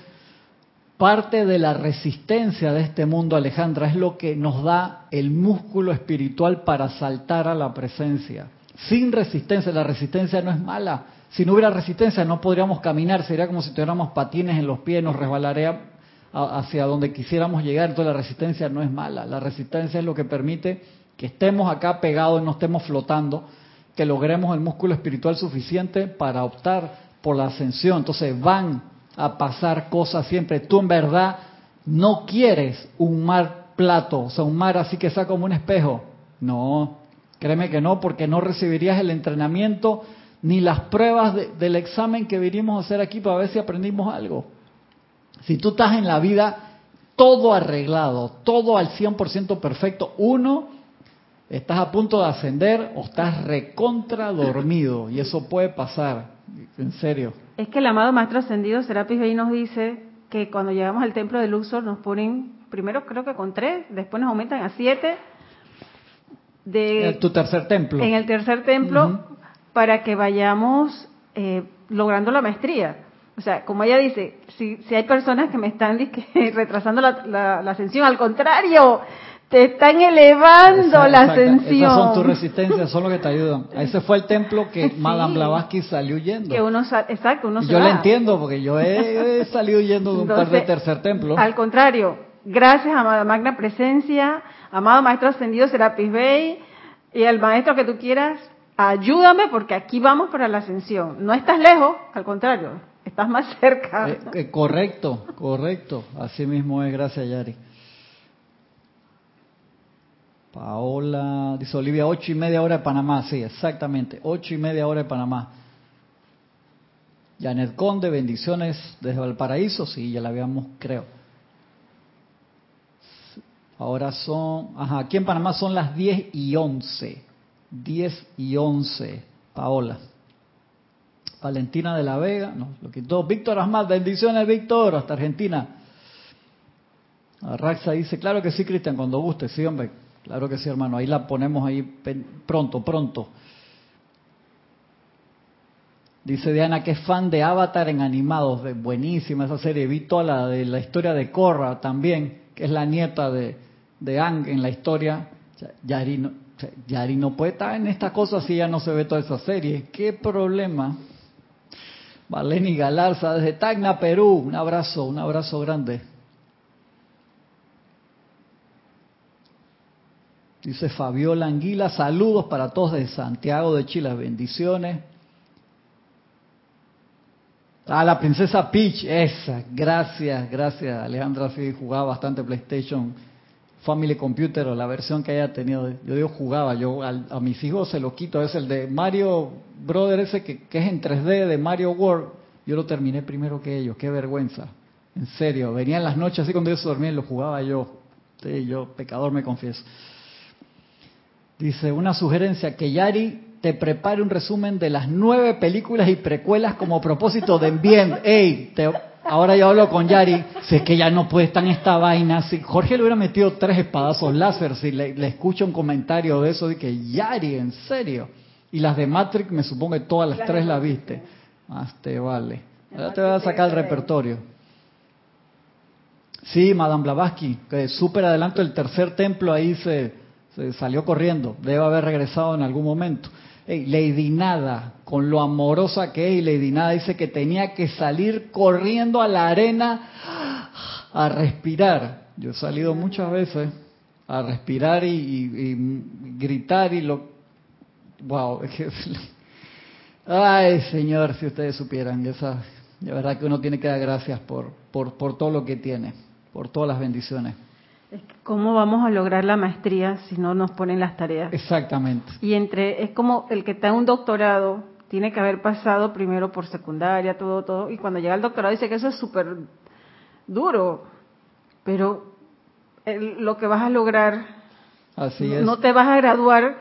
parte de la resistencia de este mundo, Alejandra, es lo que nos da el músculo espiritual para saltar a la presencia. Sin resistencia, la resistencia no es mala, si no hubiera resistencia no podríamos caminar, sería como si tuviéramos patines en los pies, nos resbalaría hacia donde quisiéramos llegar. Entonces la resistencia no es mala, la resistencia es lo que permite que estemos acá pegados no estemos flotando, que logremos el músculo espiritual suficiente para optar por la ascensión. Entonces van a pasar cosas siempre. Tú en verdad no quieres un mar plato, o sea, un mar así que sea como un espejo. No, créeme que no, porque no recibirías el entrenamiento ni las pruebas del examen que vinimos a hacer aquí para ver si aprendimos algo. Si tú estás en la vida todo arreglado, todo al 100% perfecto, uno, estás a punto de ascender o estás recontra dormido y eso puede pasar, en serio. Es que el amado Maestro Ascendido Serapis Bey nos dice que cuando llegamos al templo de Luxor nos ponen, primero creo que con tres, después nos aumentan a siete. De, tu tercer templo. En el tercer templo, para que vayamos eh, logrando la maestría. O sea, como ella dice, si, si hay personas que me están retrasando la, ascensión, al contrario, te están elevando la ascensión. Esas son tus resistencias, son lo que te ayudan. Ese fue el templo que Madame Blavatsky salió huyendo. Que uno, exacto, uno Yo lo entiendo, porque yo he, salido huyendo de un par de tercer templo. Al contrario, gracias, amada Magna Presencia, amado Maestro Ascendido Serapis Bey, y el maestro que tú quieras, ayúdame porque aquí vamos para la ascensión. No estás lejos, al contrario, estás más cerca. Eh, eh, correcto, correcto. Así mismo es, gracias Yari. Paola, dice Olivia, ocho y media hora de Panamá, sí, exactamente, ocho y media hora de Panamá. Janet Conde, bendiciones desde Valparaíso, sí, ya la habíamos, creo. Ahora son, ajá, aquí en Panamá son las diez y once. 10 y 11, Paola. Valentina de la Vega, no, lo quitó. Víctor Asmat, bendiciones Víctor, hasta Argentina. Raxa dice, claro que sí, Cristian, cuando guste, sí, hombre, claro que sí, hermano, ahí la ponemos ahí pronto, pronto. Dice Diana que es fan de Avatar en animados, buenísima esa serie. Vi toda la de la historia de Korra también, que es la nieta de, de Ang en la historia. Yari, Yari no puede estar en esta cosa si ya no se ve toda esa serie. ¿Qué problema? Valeni Galarza desde Tacna, Perú. Un abrazo, un abrazo grande. Dice Fabiola Anguila, saludos para todos de Santiago de Chile, bendiciones. Ah, la princesa Peach, esa, gracias, gracias. Alejandra sí jugaba bastante PlayStation Family Computer o la versión que haya tenido. Yo digo jugaba, yo a mis hijos se lo quito. Es el de Mario Brother ese que, es en 3D de Mario World. Yo lo terminé primero que ellos, qué vergüenza. En serio, venían las noches así cuando ellos dormían, lo jugaba yo. Sí, yo, pecador, me confieso. Dice, una sugerencia, que Yari te prepare un resumen de las nueve películas y precuelas como propósito de bien. Ey, te, ahora yo hablo con Yari, si es que ya no puede estar en esta vaina. Si Jorge le hubiera metido tres espadazos láser, si le, le escucho un comentario de eso, de que Yari, en serio. Y las de Matrix, me supongo que todas las, tres las viste. Más te vale. Ahora te voy a sacar el repertorio. Sí, Madame Blavatsky, que súper adelanto el tercer templo, ahí se, se salió corriendo. Debe haber regresado en algún momento. Lady Nada, con lo amorosa que es, Lady Nada dice que tenía que salir corriendo a la arena a respirar. Yo he salido muchas veces a respirar y, gritar y lo... ¡Wow! Ay, Señor, si ustedes supieran, esa, de verdad que uno tiene que dar gracias por, por, por todo lo que tiene, por todas las bendiciones. ¿Cómo vamos a lograr la maestría si no nos ponen las tareas? Exactamente. Y entre, es como el que está en un doctorado, tiene que haber pasado primero por secundaria, todo, todo, y cuando llega al doctorado dice que eso es súper duro, pero lo que vas a lograr, Así es. no te vas a graduar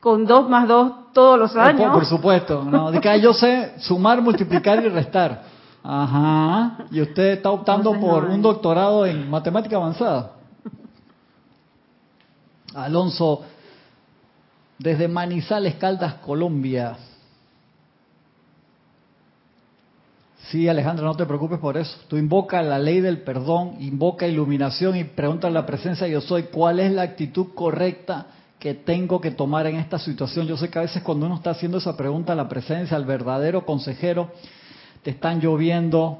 con dos más dos todos los años. por, supuesto, no, de que yo sé sumar, multiplicar y restar. Ajá, y usted está optando por un doctorado en matemática avanzada. Alonso, desde Manizales, Caldas, Colombia. Sí, Alejandra, no te preocupes por eso. Tú invoca la ley del perdón, invoca iluminación y pregunta en la presencia yo soy, ¿cuál es la actitud correcta que tengo que tomar en esta situación? Yo sé que a veces cuando uno está haciendo esa pregunta a la presencia, al verdadero consejero, te están lloviendo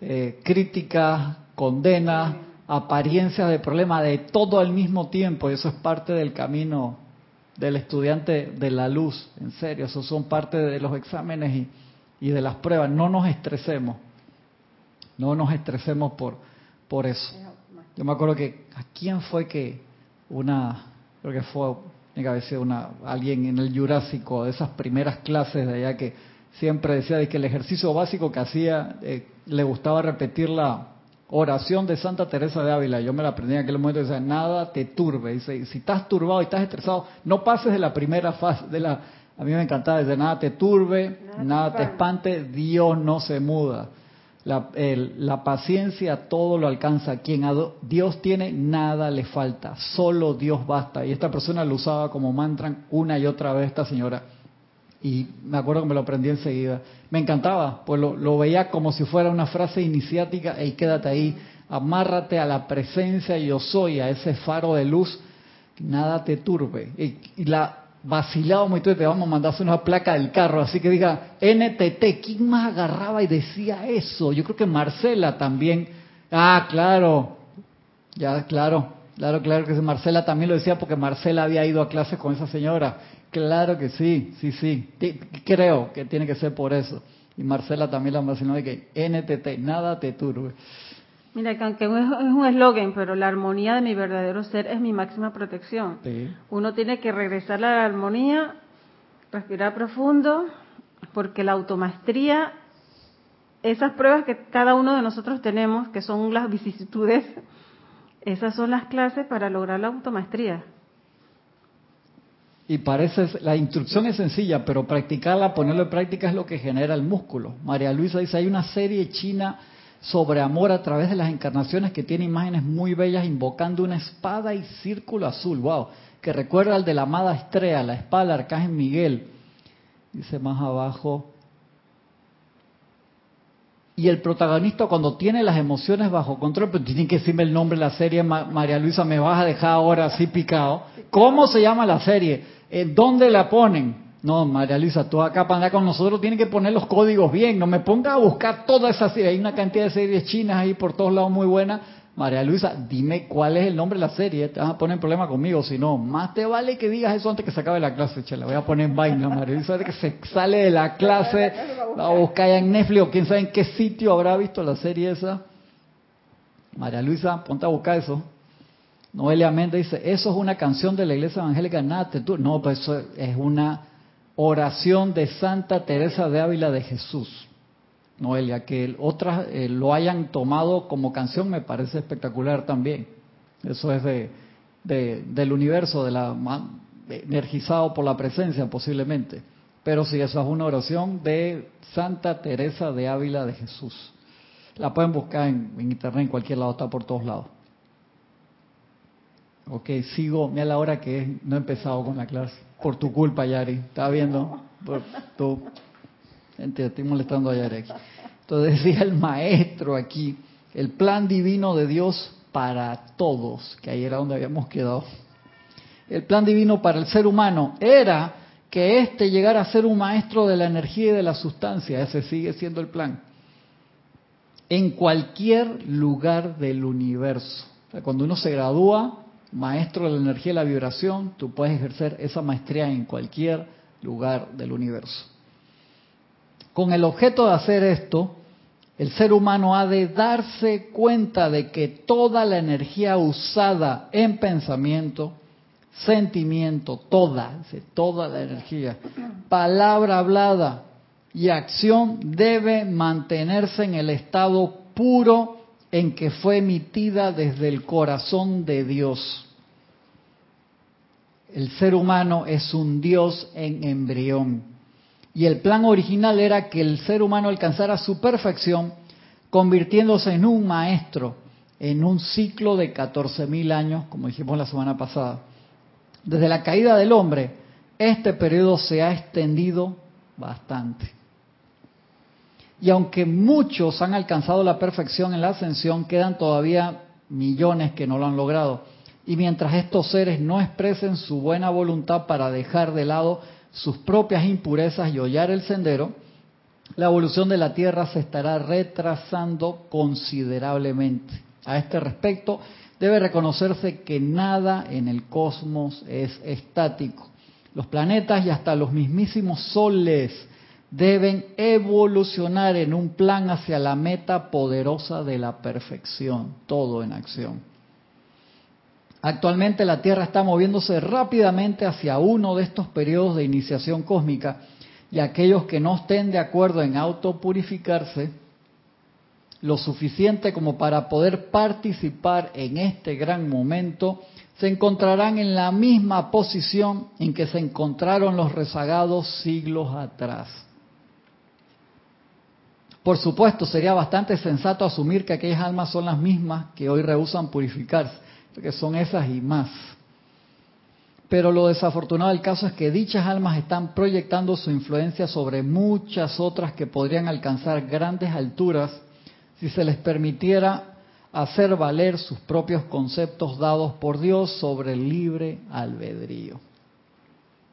eh, críticas, condenas, apariencias de problema de todo al mismo tiempo. Y eso es parte del camino del estudiante de la luz. En serio, eso son parte de los exámenes y, y de las pruebas. No nos estresemos. No nos estresemos por, por eso. Yo me acuerdo que a quién fue que una, creo que fue, tiene que una, alguien en el Jurásico, de esas primeras clases de allá que siempre decía de que el ejercicio básico que hacía eh, le gustaba repetir la, oración de Santa Teresa de Ávila, yo me la aprendí en aquel momento, dice, nada te turbe, dice, si estás turbado y estás estresado, no pases de la primera fase, de la, a mí me encantaba, dice, nada te turbe, nada, te espante, Dios no se muda. La, la, paciencia todo lo alcanza. Quien Dios tiene, nada le falta. Solo Dios basta. Y esta persona lo usaba como mantra una y otra vez, esta señora y me acuerdo que me lo aprendí enseguida. Me encantaba, pues lo, veía como si fuera una frase iniciática, y quédate ahí, amárrate a la presencia yo soy, a ese faro de luz, nada te turbe. Y, la vacilaba muy te vamos a mandar una placa del carro, así que diga NTT, ¿quién más agarraba y decía eso? Yo creo que Marcela también, ah, claro, ya, claro, claro, claro que Marcela también lo decía porque Marcela había ido a clase con esa señora Claro que sí, sí, sí. Creo que tiene que ser por eso. Y Marcela también la mencionó de que NTT, nada te turbe. Mira, que aunque es un eslogan, pero la armonía de mi verdadero ser es mi máxima protección. Uno tiene que regresar a la armonía, respirar profundo, porque la automaestría, esas pruebas que cada uno de nosotros tenemos, que son las vicisitudes, esas son las clases para lograr la automaestría. Y parece, la instrucción es sencilla, pero practicarla, ponerlo en práctica es lo que genera el músculo. María Luisa dice, hay una serie china sobre amor a través de las encarnaciones que tiene imágenes muy bellas invocando una espada y círculo azul, wow, que recuerda al de la amada estrella, la espada del arcángel Miguel. Dice más abajo, y el protagonista cuando tiene las emociones bajo control, pero tiene que decirme el nombre de la serie, María Luisa, me vas a dejar ahora así picado. ¿Cómo se llama la serie? ¿Dónde la ponen? No, María Luisa, tú acá para andar con nosotros tienes que poner los códigos bien. No me pongas a buscar todas esas series. Hay una cantidad de series chinas ahí por todos lados muy buenas. María Luisa, dime cuál es el nombre de la serie. Te vas a poner problema conmigo. Si no, más te vale que digas eso antes que se acabe la clase. Che, la voy a poner en vaina, María Luisa. que se sale de la clase, la a buscar ya en Netflix o quién sabe en qué sitio habrá visto la serie esa. María Luisa, ponte a buscar eso. Noelia Méndez dice, eso es una canción de la iglesia evangélica, nada tú. No, pues eso es una oración de Santa Teresa de Ávila de Jesús. Noelia, que otras eh, lo hayan tomado como canción me parece espectacular también. Eso es de, del universo, de la energizado por la presencia posiblemente. Pero sí, eso es una oración de Santa Teresa de Ávila de Jesús. La pueden buscar en, internet, en cualquier lado, está por todos lados. Ok, sigo, mira la hora que no he empezado con la clase. Por tu culpa, Yari. ¿Estás viendo? Por tu... Gente, estoy molestando a aquí. Entonces decía el maestro aquí, el plan divino de Dios para todos, que ahí era donde habíamos quedado. El plan divino para el ser humano era que éste llegara a ser un maestro de la energía y de la sustancia. Ese sigue siendo el plan. En cualquier lugar del universo. cuando uno se gradúa, maestro de la energía y la vibración, tú puedes ejercer esa maestría en cualquier lugar del universo. Con el objeto de hacer esto, el ser humano ha de darse cuenta de que toda la energía usada en pensamiento, sentimiento, toda, toda la energía, palabra hablada y acción debe mantenerse en el estado puro en que fue emitida desde el corazón de Dios. El ser humano es un Dios en embrión. Y el plan original era que el ser humano alcanzara su perfección convirtiéndose en un maestro en un ciclo de 14.000 años, como dijimos la semana pasada. Desde la caída del hombre, este periodo se ha extendido bastante. Y aunque muchos han alcanzado la perfección en la ascensión, quedan todavía millones que no lo han logrado. Y mientras estos seres no expresen su buena voluntad para dejar de lado sus propias impurezas y hollar el sendero, la evolución de la Tierra se estará retrasando considerablemente. A este respecto, debe reconocerse que nada en el cosmos es estático. Los planetas y hasta los mismísimos soles deben evolucionar en un plan hacia la meta poderosa de la perfección, todo en acción. Actualmente la Tierra está moviéndose rápidamente hacia uno de estos periodos de iniciación cósmica y aquellos que no estén de acuerdo en autopurificarse lo suficiente como para poder participar en este gran momento, se encontrarán en la misma posición en que se encontraron los rezagados siglos atrás. Por supuesto, sería bastante sensato asumir que aquellas almas son las mismas que hoy rehusan purificarse, porque son esas y más. Pero lo desafortunado del caso es que dichas almas están proyectando su influencia sobre muchas otras que podrían alcanzar grandes alturas si se les permitiera hacer valer sus propios conceptos dados por Dios sobre el libre albedrío.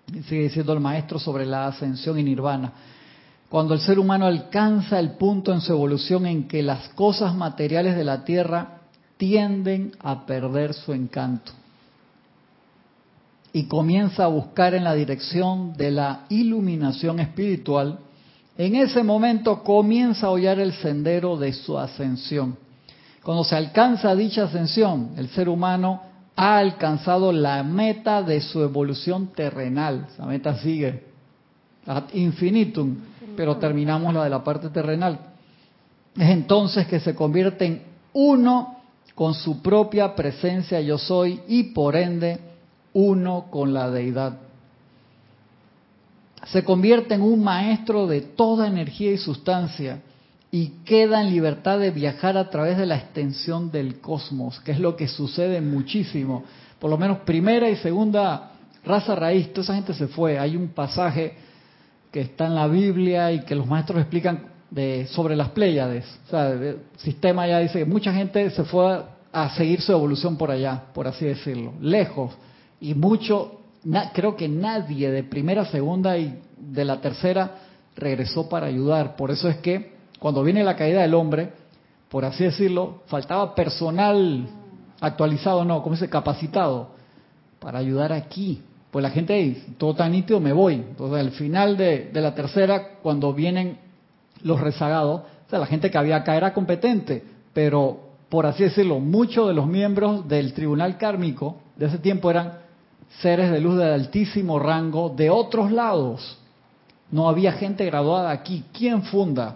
sigue diciendo el maestro sobre la ascensión y nirvana. Cuando el ser humano alcanza el punto en su evolución en que las cosas materiales de la tierra tienden a perder su encanto y comienza a buscar en la dirección de la iluminación espiritual, en ese momento comienza a hollar el sendero de su ascensión. Cuando se alcanza dicha ascensión, el ser humano ha alcanzado la meta de su evolución terrenal. Esa meta sigue ad infinitum, pero terminamos la de la parte terrenal. Es entonces que se convierte en uno con su propia presencia yo soy y por ende uno con la deidad. Se convierte en un maestro de toda energía y sustancia y queda en libertad de viajar a través de la extensión del cosmos, que es lo que sucede muchísimo. Por lo menos primera y segunda raza raíz, toda esa gente se fue. Hay un pasaje que está en la Biblia y que los maestros explican de, sobre las Pléyades. O sea, el sistema ya dice que mucha gente se fue a seguir su evolución por allá, por así decirlo, lejos y mucho, creo que nadie de primera, segunda y de la tercera regresó para ayudar. Por eso es que cuando viene la caída del hombre, por así decirlo, faltaba personal actualizado, no, como dice, capacitado, para ayudar aquí. Pues la gente dice, todo tan nítido, me voy. Entonces, al final de, de la tercera, cuando vienen los rezagados, o sea, la gente que había acá era competente, pero por así decirlo, muchos de los miembros del tribunal kármico de ese tiempo eran seres de luz de altísimo rango de otros lados. No había gente graduada aquí. ¿Quién funda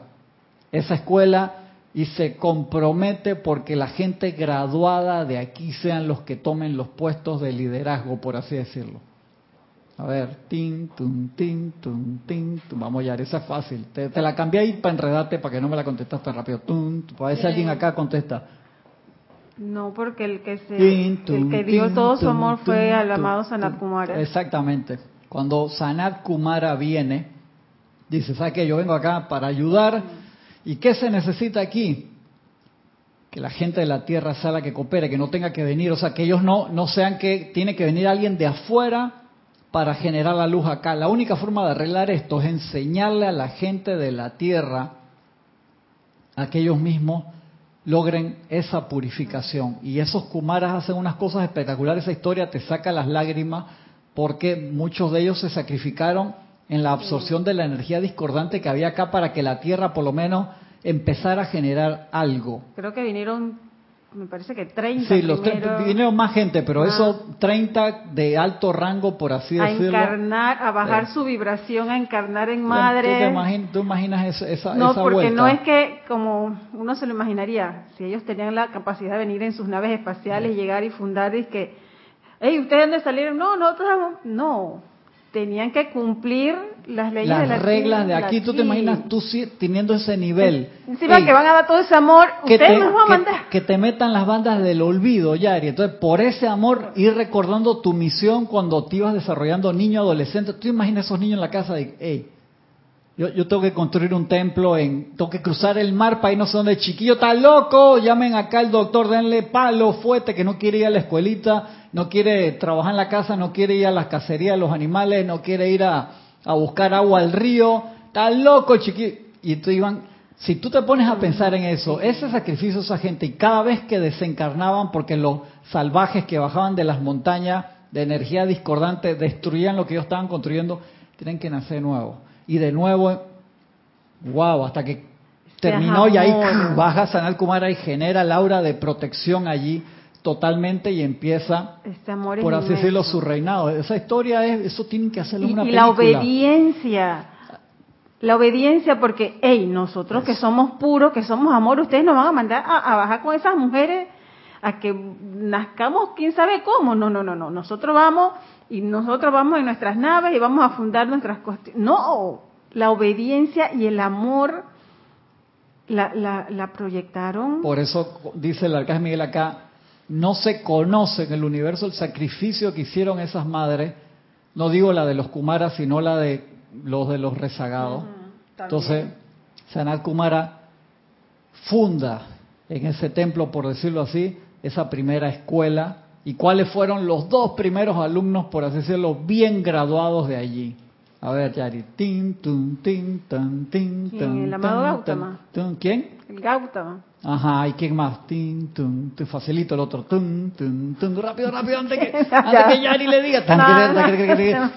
esa escuela y se compromete porque la gente graduada de aquí sean los que tomen los puestos de liderazgo, por así decirlo? A ver, tin, tun, tin, tun, tin, tun. Vamos ya, esa es fácil. Te, te la cambié ahí para enredarte, para que no me la contestas tan rápido. Tun, tun. Para ver si alguien acá contesta. No, porque el que se, Tin, el tun, que dio tin, todo su amor fue al amado. Sanat Kumara. Exactamente. Cuando Sanat Kumara viene, dice, ¿sabes qué? Yo vengo acá para ayudar. ¿Y qué se necesita aquí? Que la gente de la tierra sea la que coopere, que no tenga que venir, o sea, que ellos no, no sean que tiene que venir alguien de afuera para generar la luz acá. La única forma de arreglar esto es enseñarle a la gente de la tierra a que ellos mismos logren esa purificación. Y esos kumaras hacen unas cosas espectaculares. Esa historia te saca las lágrimas porque muchos de ellos se sacrificaron en la absorción de la energía discordante que había acá para que la tierra por lo menos empezara a generar algo. Creo que vinieron, me parece que 30 Sí, los tre- primero vinieron más gente, pero Ah. esos 30 de alto rango, por así a decirlo. encarnar, a bajar Eh. su vibración, a encarnar en ¿Tú te madre. imaginas, tú imaginas esa, esa, No, esa porque vuelta? no es que como uno se lo imaginaría, si ellos tenían la capacidad de venir en sus naves espaciales, llegar y fundar y que, hey, ¿ustedes dónde salieron? No, nosotros no, tenían que cumplir las leyes de la Las reglas de aquí, tú te imaginas tú teniendo ese nivel. Encima Ey, que van a dar todo ese amor, que ustedes te, nos van a mandar. que te metan las bandas del olvido, Yari. Entonces, por ese amor, ir recordando tu misión cuando te ibas desarrollando niño, adolescente. Tú imaginas esos niños en la casa de, hey, yo, yo tengo que construir un templo, en, tengo que cruzar el mar para ir no sé dónde. Chiquillo está loco, llamen acá al doctor, denle palo, fuerte, que no quiere ir a la escuelita, no quiere trabajar en la casa, no quiere ir a las cacerías de los animales, no quiere ir a, a buscar agua al río. Está loco, chiquillo. Y tú iban, si tú te pones a pensar en eso, ese sacrificio esa gente, y cada vez que desencarnaban, porque los salvajes que bajaban de las montañas de energía discordante destruían lo que ellos estaban construyendo, tienen que nacer de nuevo. Y de nuevo, wow, hasta que terminó y ahí baja Sanal Kumara y genera el aura de protección allí totalmente y empieza, Este por así decirlo, su reinado. Esa historia es, eso tienen que hacerlo y, una y la obediencia. La obediencia porque, hey, nosotros que somos puros, que somos amor, ustedes nos van a mandar a, a bajar con esas mujeres a que nazcamos quién sabe cómo. No, no, no, no. Nosotros vamos y nosotros vamos en nuestras naves y vamos a fundar nuestras costas. No, la obediencia y el amor la, la, la proyectaron. Por eso dice el arcángel Miguel acá, no se conoce en el universo el sacrificio que hicieron esas madres, no digo la de los Kumaras, sino la de los de los rezagados. Entonces, Sanat Kumara funda en ese templo, por decirlo así, esa primera escuela. ¿Y cuáles fueron los dos primeros alumnos, por así decirlo, bien graduados de allí? A ver, Yari. Tin, tun, tin, tan, tin, tan, El amado Gautama. ¿Quién? El Gautama. Ajá, ¿y quién más? Tin, te facilito el otro. Tun, tun, tun. Rápido, rápido, antes que, antes que Yari le diga. Tan,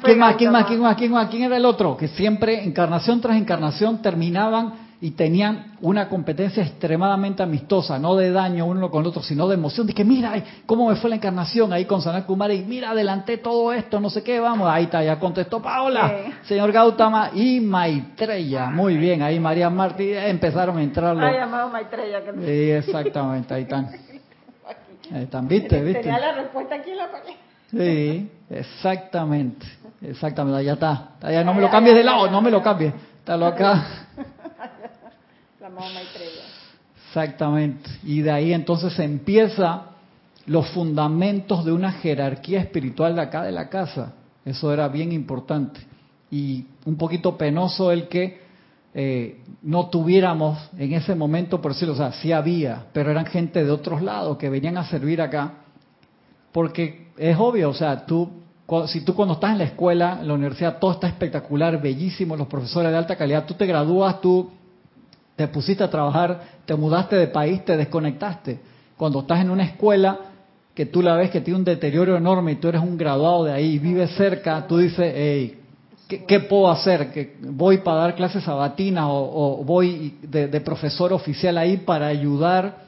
¿Quién más? ¿Quién más? ¿Quién más? ¿Quién más? ¿Quién era el otro? Que siempre, encarnación tras encarnación, terminaban y tenían una competencia extremadamente amistosa, no de daño uno con el otro, sino de emoción, de que mira, ay, cómo me fue la encarnación ahí con Sanat Kumara y mira, adelanté todo esto, no sé qué, vamos, ahí está, ya contestó Paola, Sí. señor Gautama y Maitreya, muy bien, ahí María Martí empezaron a entrar los... Ay, amado Maitreya. Que Sí, exactamente, ahí están. Ahí están, ¿viste? ¿Viste? Tenía la respuesta aquí en la pared. Sí, exactamente, exactamente, ya está. Ya no me lo cambies de lado, no me lo cambies. Está lo acá. Exactamente. Y de ahí entonces empieza los fundamentos de una jerarquía espiritual de acá de la casa. Eso era bien importante. Y un poquito penoso el que eh, no tuviéramos en ese momento, por decirlo, o sea, sí había, pero eran gente de otros lados que venían a servir acá. Porque es obvio, o sea, tú, si tú cuando estás en la escuela, en la universidad, todo está espectacular, bellísimo, los profesores de alta calidad, tú te gradúas, tú te pusiste a trabajar, te mudaste de país, te desconectaste. Cuando estás en una escuela que tú la ves que tiene un deterioro enorme y tú eres un graduado de ahí y vives cerca, tú dices, hey, ¿qué, puedo hacer? ¿Que ¿Voy para dar clases sabatinas o, o voy de, de profesor oficial ahí para ayudar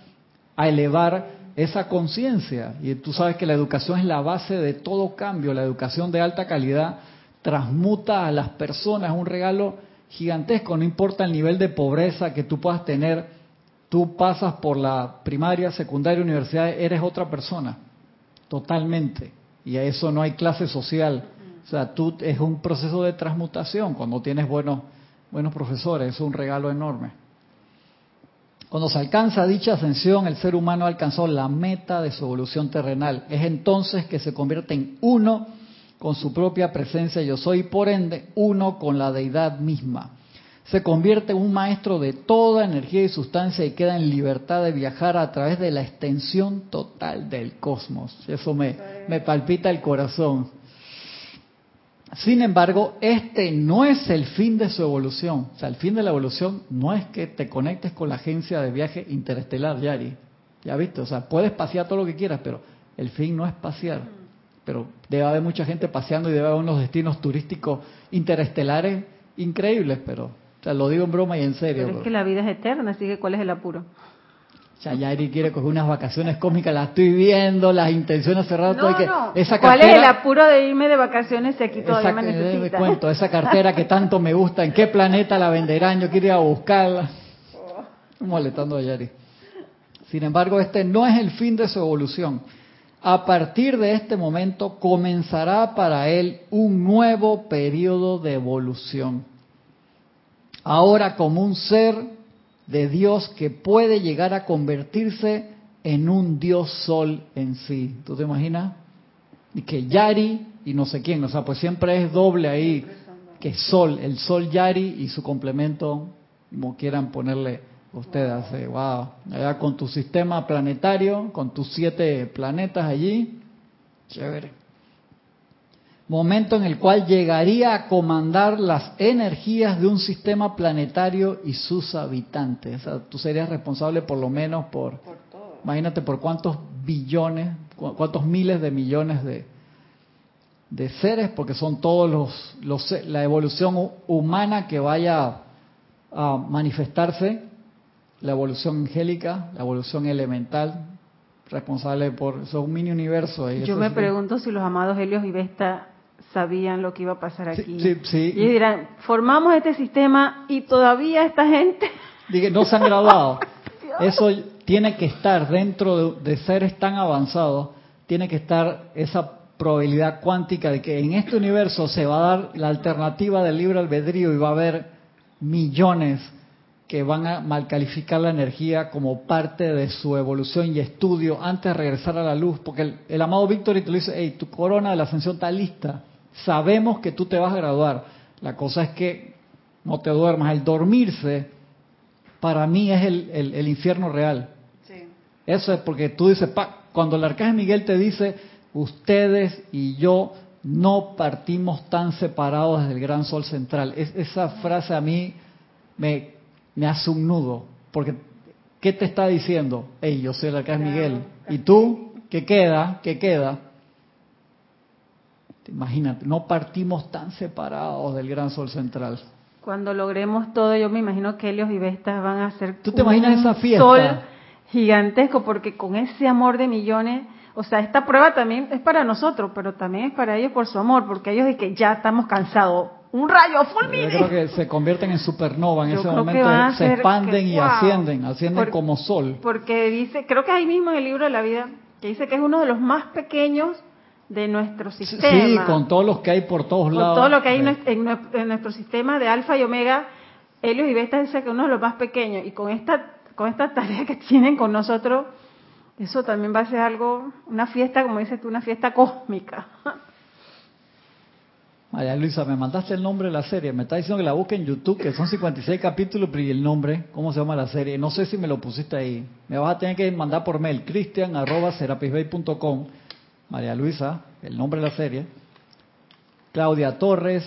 a elevar esa conciencia? Y tú sabes que la educación es la base de todo cambio, la educación de alta calidad transmuta a las personas, un regalo gigantesco, no importa el nivel de pobreza que tú puedas tener, tú pasas por la primaria, secundaria, universidad, eres otra persona, totalmente. Y a eso no hay clase social, O sea, tú es un proceso de transmutación cuando tienes buenos, buenos profesores, es un regalo enorme. Cuando se alcanza dicha ascensión, el ser humano alcanzó la meta de su evolución terrenal. Es entonces que se convierte en uno con su propia presencia yo soy, por ende, uno con la deidad misma. Se convierte en un maestro de toda energía y sustancia y queda en libertad de viajar a través de la extensión total del cosmos. Eso me, me palpita el corazón. Sin embargo, este no es el fin de su evolución. O sea, el fin de la evolución no es que te conectes con la agencia de viaje interestelar, Yari. Ya viste, o sea, puedes pasear todo lo que quieras, pero el fin no es pasear. Pero debe haber mucha gente paseando y debe haber unos destinos turísticos interestelares increíbles, pero, o sea, lo digo en broma y en serio. Pero es que la vida es eterna, así que ¿cuál es el apuro? Chayari quiere coger unas vacaciones cómicas, las estoy viendo, las intenciones cerradas. No, que, no. Esa ¿Cuál es el apuro de irme de vacaciones si aquí todavía esa, me eh, necesita? cuento, esa cartera que tanto me gusta, ¿en qué planeta la venderán? Yo quiero ir a buscarla. Estoy molestando a Yari. Sin embargo, este no es el fin de su evolución. A partir de este momento comenzará para él un nuevo periodo de evolución. Ahora como un ser de Dios que puede llegar a convertirse en un Dios Sol en sí. ¿Tú te imaginas? Y que Yari y no sé quién, o sea, pues siempre es doble ahí, que Sol, el Sol Yari y su complemento, como quieran ponerle ustedes. Eh, wow, allá con tu sistema planetario, con tus siete planetas allí, chévere. Momento en el cual llegaría a comandar las energías de un sistema planetario y sus habitantes. O sea, tú serías responsable por lo menos por, imagínate por cuántos billones, cu- cuántos miles de millones de, de seres, porque son todos los, los la evolución hu- humana que vaya a manifestarse, la evolución angélica, la evolución elemental, responsable por eso es un mini universo. Yo me pregunto si los amados Helios y Vesta sabían lo que iba a pasar Sí, aquí. sí, sí. Y dirán, formamos este sistema y todavía esta gente... Dije, no se han graduado. Eso tiene que estar dentro de, de seres tan avanzados, tiene que estar esa probabilidad cuántica de que en este universo se va a dar la alternativa del libre albedrío y va a haber millones que van a malcalificar la energía como parte de su evolución y estudio antes de regresar a la luz, porque el, el amado Víctor y te lo dice, hey, tu corona de la ascensión está lista, sabemos que tú te vas a graduar, la cosa es que no te duermas, el dormirse para mí es el, el- el infierno real. Eso es porque tú dices, pa, cuando el arcángel Miguel te dice, ustedes y yo no partimos tan separados desde el gran sol central. Es- esa frase a mí me, me hace un nudo, porque ¿qué te está diciendo? Hey, yo soy el arcángel Miguel. ¿Y tú? ¿Qué queda? ¿Qué queda? Imagínate, no partimos tan separados del gran sol central. Cuando logremos todo, yo me imagino que Helios y Vestas van a ser ¿Tú te imaginas un esa fiesta? sol gigantesco, porque con ese amor de millones, o sea, esta prueba también es para nosotros, pero también es para ellos por su amor, porque ellos dicen que ya estamos cansados. Un rayo, Yo fulmine. creo que se convierten en supernova en Yo ese momento, a se expanden que, y wow. ascienden, ascienden Por- como sol. Porque dice, creo que ahí mismo en el libro de la vida, que dice que es uno de los más pequeños de nuestro sistema. Sí, con todos los que hay por todos Con lados. todo lo que hay en Sí. en nuestro sistema de alfa y omega, Helios y Vesta dice que uno de los más pequeños. Y con esta, con esta tarea que tienen con nosotros, eso también va a ser algo, una fiesta, como dices tú, una fiesta cósmica. María Luisa, me mandaste el nombre de la serie. Me está diciendo que la busque en YouTube, que son 56 capítulos, pero ¿y el nombre? ¿Cómo se llama la serie? No sé si me lo pusiste ahí. Me vas a tener que mandar por mail, cristian arroba serapisbay.com. María Luisa, el nombre de la serie. Claudia Torres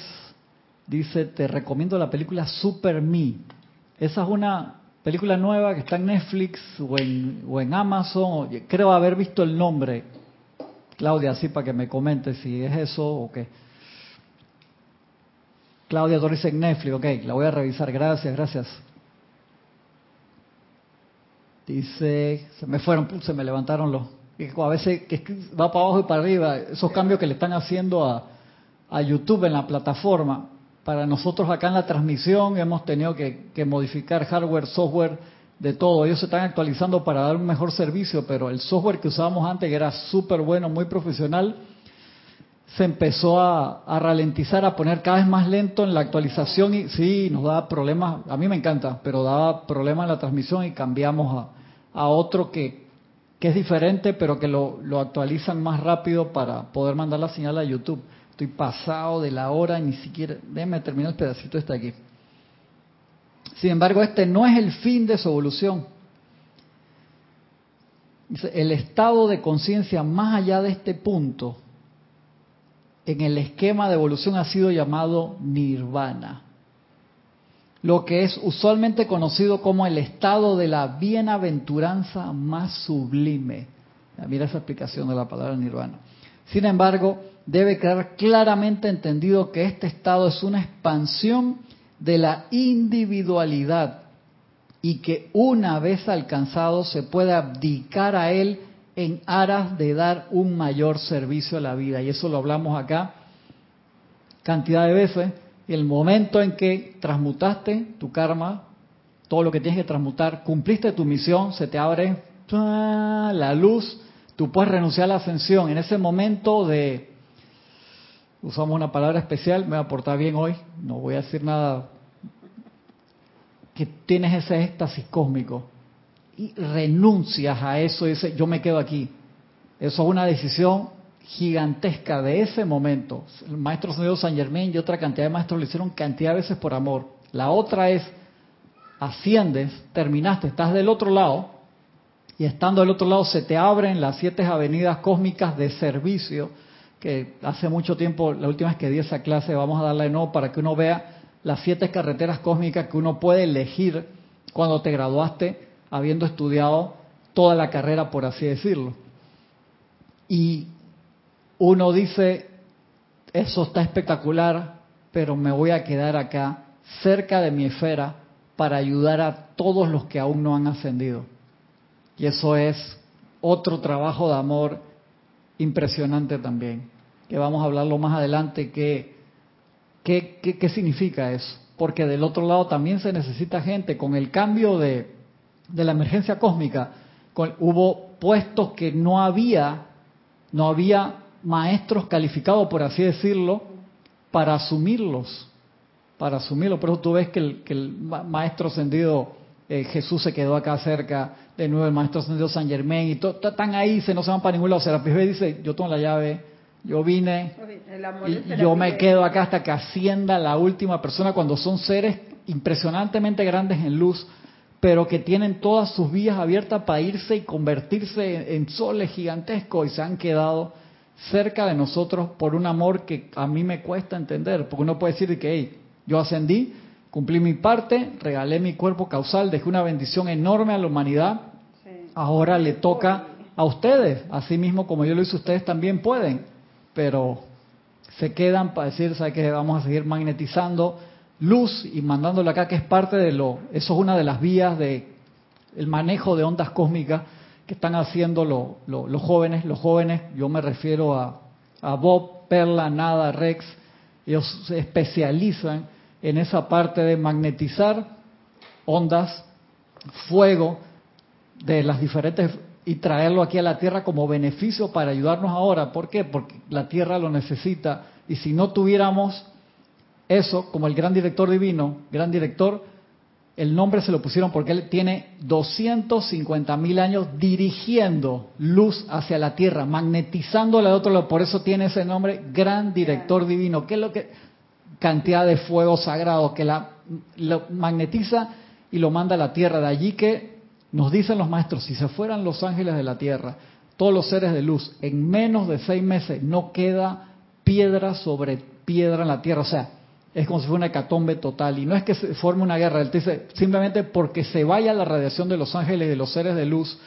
dice, te recomiendo la película Super Me. Esa es una película nueva que está en Netflix o en, o en Amazon. Creo haber visto el nombre. Claudia, así para que me comente si es eso o qué. Claudia Torres en Netflix, ok, la voy a revisar, gracias, gracias. Dice, se me fueron, se me levantaron los... A veces que va para abajo y para arriba, esos cambios que le están haciendo a, a YouTube en la plataforma. Para nosotros acá en la transmisión hemos tenido que, que modificar hardware, software, de todo. Ellos se están actualizando para dar un mejor servicio, pero el software que usábamos antes, que era súper bueno, muy profesional, se empezó a, a, ralentizar, a poner cada vez más lento en la actualización y sí, nos daba problemas, a mí me encanta, pero daba problemas en la transmisión y cambiamos a, a otro que, que es diferente, pero que lo, lo actualizan más rápido para poder mandar la señal a YouTube. Estoy pasado de la hora, ni siquiera, déjenme terminar el pedacito este aquí. Sin embargo, este no es el fin de su evolución. El estado de conciencia más allá de este punto en el esquema de evolución ha sido llamado nirvana, lo que es usualmente conocido como el estado de la bienaventuranza más sublime. Mira esa explicación de la palabra nirvana. Sin embargo, debe quedar claramente entendido que este estado es una expansión de la individualidad y que una vez alcanzado se puede abdicar a él en aras de dar un mayor servicio a la vida. Y eso lo hablamos acá cantidad de veces. El momento en que transmutaste tu karma, todo lo que tienes que transmutar, cumpliste tu misión, se te abre la luz, tú puedes renunciar a la ascensión. En ese momento de, usamos una palabra especial, me va a portar bien hoy, no voy a decir nada, que tienes ese éxtasis cósmico y renuncias a eso y dices, yo me quedo aquí. Eso es una decisión gigantesca de ese momento. El maestro señor San Germain y otra cantidad de maestros lo hicieron cantidad de veces por amor. La otra es, asciendes, terminaste, estás del otro lado, y estando del otro lado se te abren las siete avenidas cósmicas de servicio, que hace mucho tiempo, la última vez que di esa clase, vamos a darla de nuevo para que uno vea las siete carreteras cósmicas que uno puede elegir cuando te graduaste habiendo estudiado toda la carrera, por así decirlo. Y uno dice, eso está espectacular, pero me voy a quedar acá, cerca de mi esfera, para ayudar a todos los que aún no han ascendido. Y eso es otro trabajo de amor impresionante también, que vamos a hablarlo más adelante, que, qué, qué significa eso. Porque del otro lado también se necesita gente con el cambio de, de la emergencia cósmica, hubo puestos que no había, no había maestros calificados, por así decirlo, para asumirlos, para asumirlos. Por eso tú ves que el, maestro ascendido eh, Jesús se quedó acá cerca, de nuevo el maestro ascendido San Germán, y están ahí, se no se van para ningún lado. Serapis dice, yo tengo la llave, yo vine, y yo me quedo acá hasta que ascienda la última persona cuando son seres impresionantemente grandes en luz pero que tienen todas sus vías abiertas para irse y convertirse en soles gigantescos y se han quedado cerca de nosotros por un amor que a mí me cuesta entender, porque uno puede decir que hey, yo ascendí, cumplí mi parte, regalé mi cuerpo causal, dejé una bendición enorme a la humanidad, ahora le toca a ustedes, así mismo como yo lo hice, ustedes también pueden, pero se quedan para decir, ¿sabe que Vamos a seguir magnetizando luz y mandándolo acá, que es parte de lo, eso es una de las vías de el manejo de ondas cósmicas que están haciendo los jóvenes. Los jóvenes, yo me refiero a, a Bob, Perla, Nada, Rex, ellos se especializan en esa parte de magnetizar ondas, fuego de las diferentes y traerlo aquí a la Tierra como beneficio para ayudarnos ahora. ¿Por qué? Porque la Tierra lo necesita y si no tuviéramos eso, como el gran director divino, gran director, el nombre se lo pusieron porque él tiene 250 mil años dirigiendo luz hacia la Tierra, magnetizándola de otro lado. Por eso tiene ese nombre, gran director divino. ¿Qué es lo que? Cantidad de fuego sagrado que la, lo magnetiza y lo manda a la Tierra. De allí que nos dicen los maestros, si se fueran los ángeles de la Tierra, todos los seres de luz, en menos de seis meses no queda piedra sobre piedra en la Tierra. O sea, es como si fuera una hecatombe total. Y no es que se forme una guerra, él dice simplemente porque se vaya la radiación de los ángeles y de los seres de luz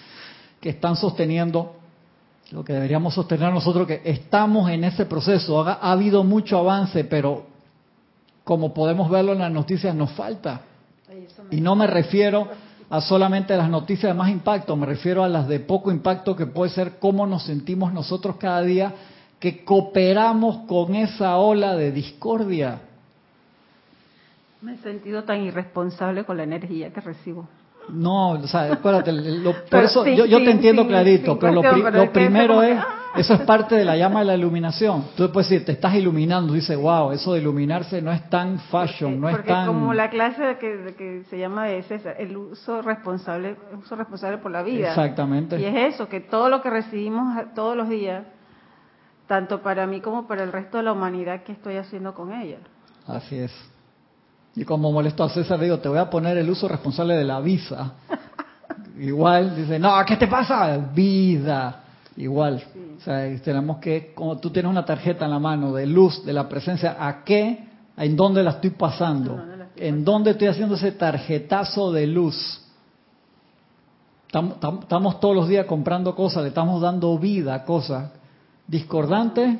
que están sosteniendo lo que deberíamos sostener nosotros, que estamos en ese proceso. Ha, ha habido mucho avance, pero como podemos verlo en las noticias, nos falta. Y no me refiero a solamente las noticias de más impacto, me refiero a las de poco impacto que puede ser cómo nos sentimos nosotros cada día que cooperamos con esa ola de discordia me he sentido tan irresponsable con la energía que recibo. No, o sea, acuérdate, por eso yo, te entiendo clarito, pero lo, primero es eso es parte de la llama de la iluminación. Tú puedes decir, te estás iluminando, dice, wow, eso de iluminarse no es tan fashion, no es tan... como la clase que, que se llama de César, el uso responsable, uso responsable por la vida. Exactamente. Y es eso, que todo lo que recibimos todos los días, tanto para mí como para el resto de la humanidad, ¿qué estoy haciendo con ella? Así es. Y como molesto a César, digo, te voy a poner el uso responsable de la visa. Igual, dice, no, ¿qué te pasa? Vida. Igual. O sea, tenemos que, como tú tienes una tarjeta en la mano de luz, de la presencia, ¿a qué? ¿En dónde la estoy pasando? ¿En dónde estoy haciendo ese tarjetazo de luz? Estamos todos los días comprando cosas, le estamos dando vida a cosas discordantes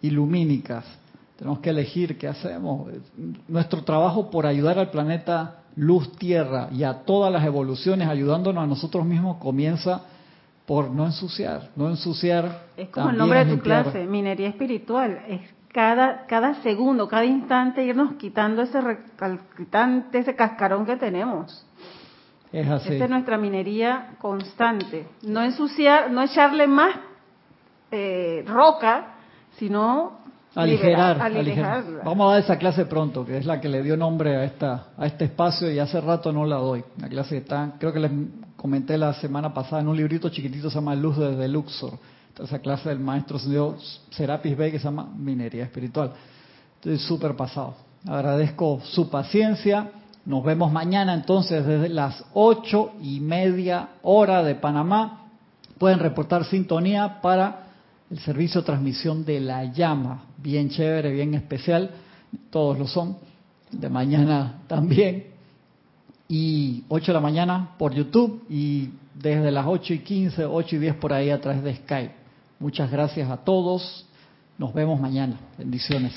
y lumínicas. Tenemos que elegir qué hacemos. Nuestro trabajo por ayudar al planeta luz, tierra y a todas las evoluciones, ayudándonos a nosotros mismos, comienza por no ensuciar, no ensuciar. Es como el nombre de tu clase, minería espiritual. Es cada, cada segundo, cada instante irnos quitando ese recalcitante, ese cascarón que tenemos. Es así. Esa es nuestra minería constante. No ensuciar, no echarle más eh, roca, sino aligerar, aligerar. Vamos a dar esa clase pronto, que es la que le dio nombre a esta a este espacio y hace rato no la doy. La clase está, creo que les comenté la semana pasada en un librito chiquitito se llama Luz desde Luxor. Esa clase del maestro señor Serapis Bey que se llama Minería Espiritual. Estoy súper pasado. Agradezco su paciencia. Nos vemos mañana entonces desde las ocho y media hora de Panamá. Pueden reportar sintonía para el servicio de transmisión de la llama. Bien chévere, bien especial. Todos lo son. De mañana también. Y 8 de la mañana por YouTube y desde las 8 y 15, 8 y 10 por ahí a través de Skype. Muchas gracias a todos. Nos vemos mañana. Bendiciones.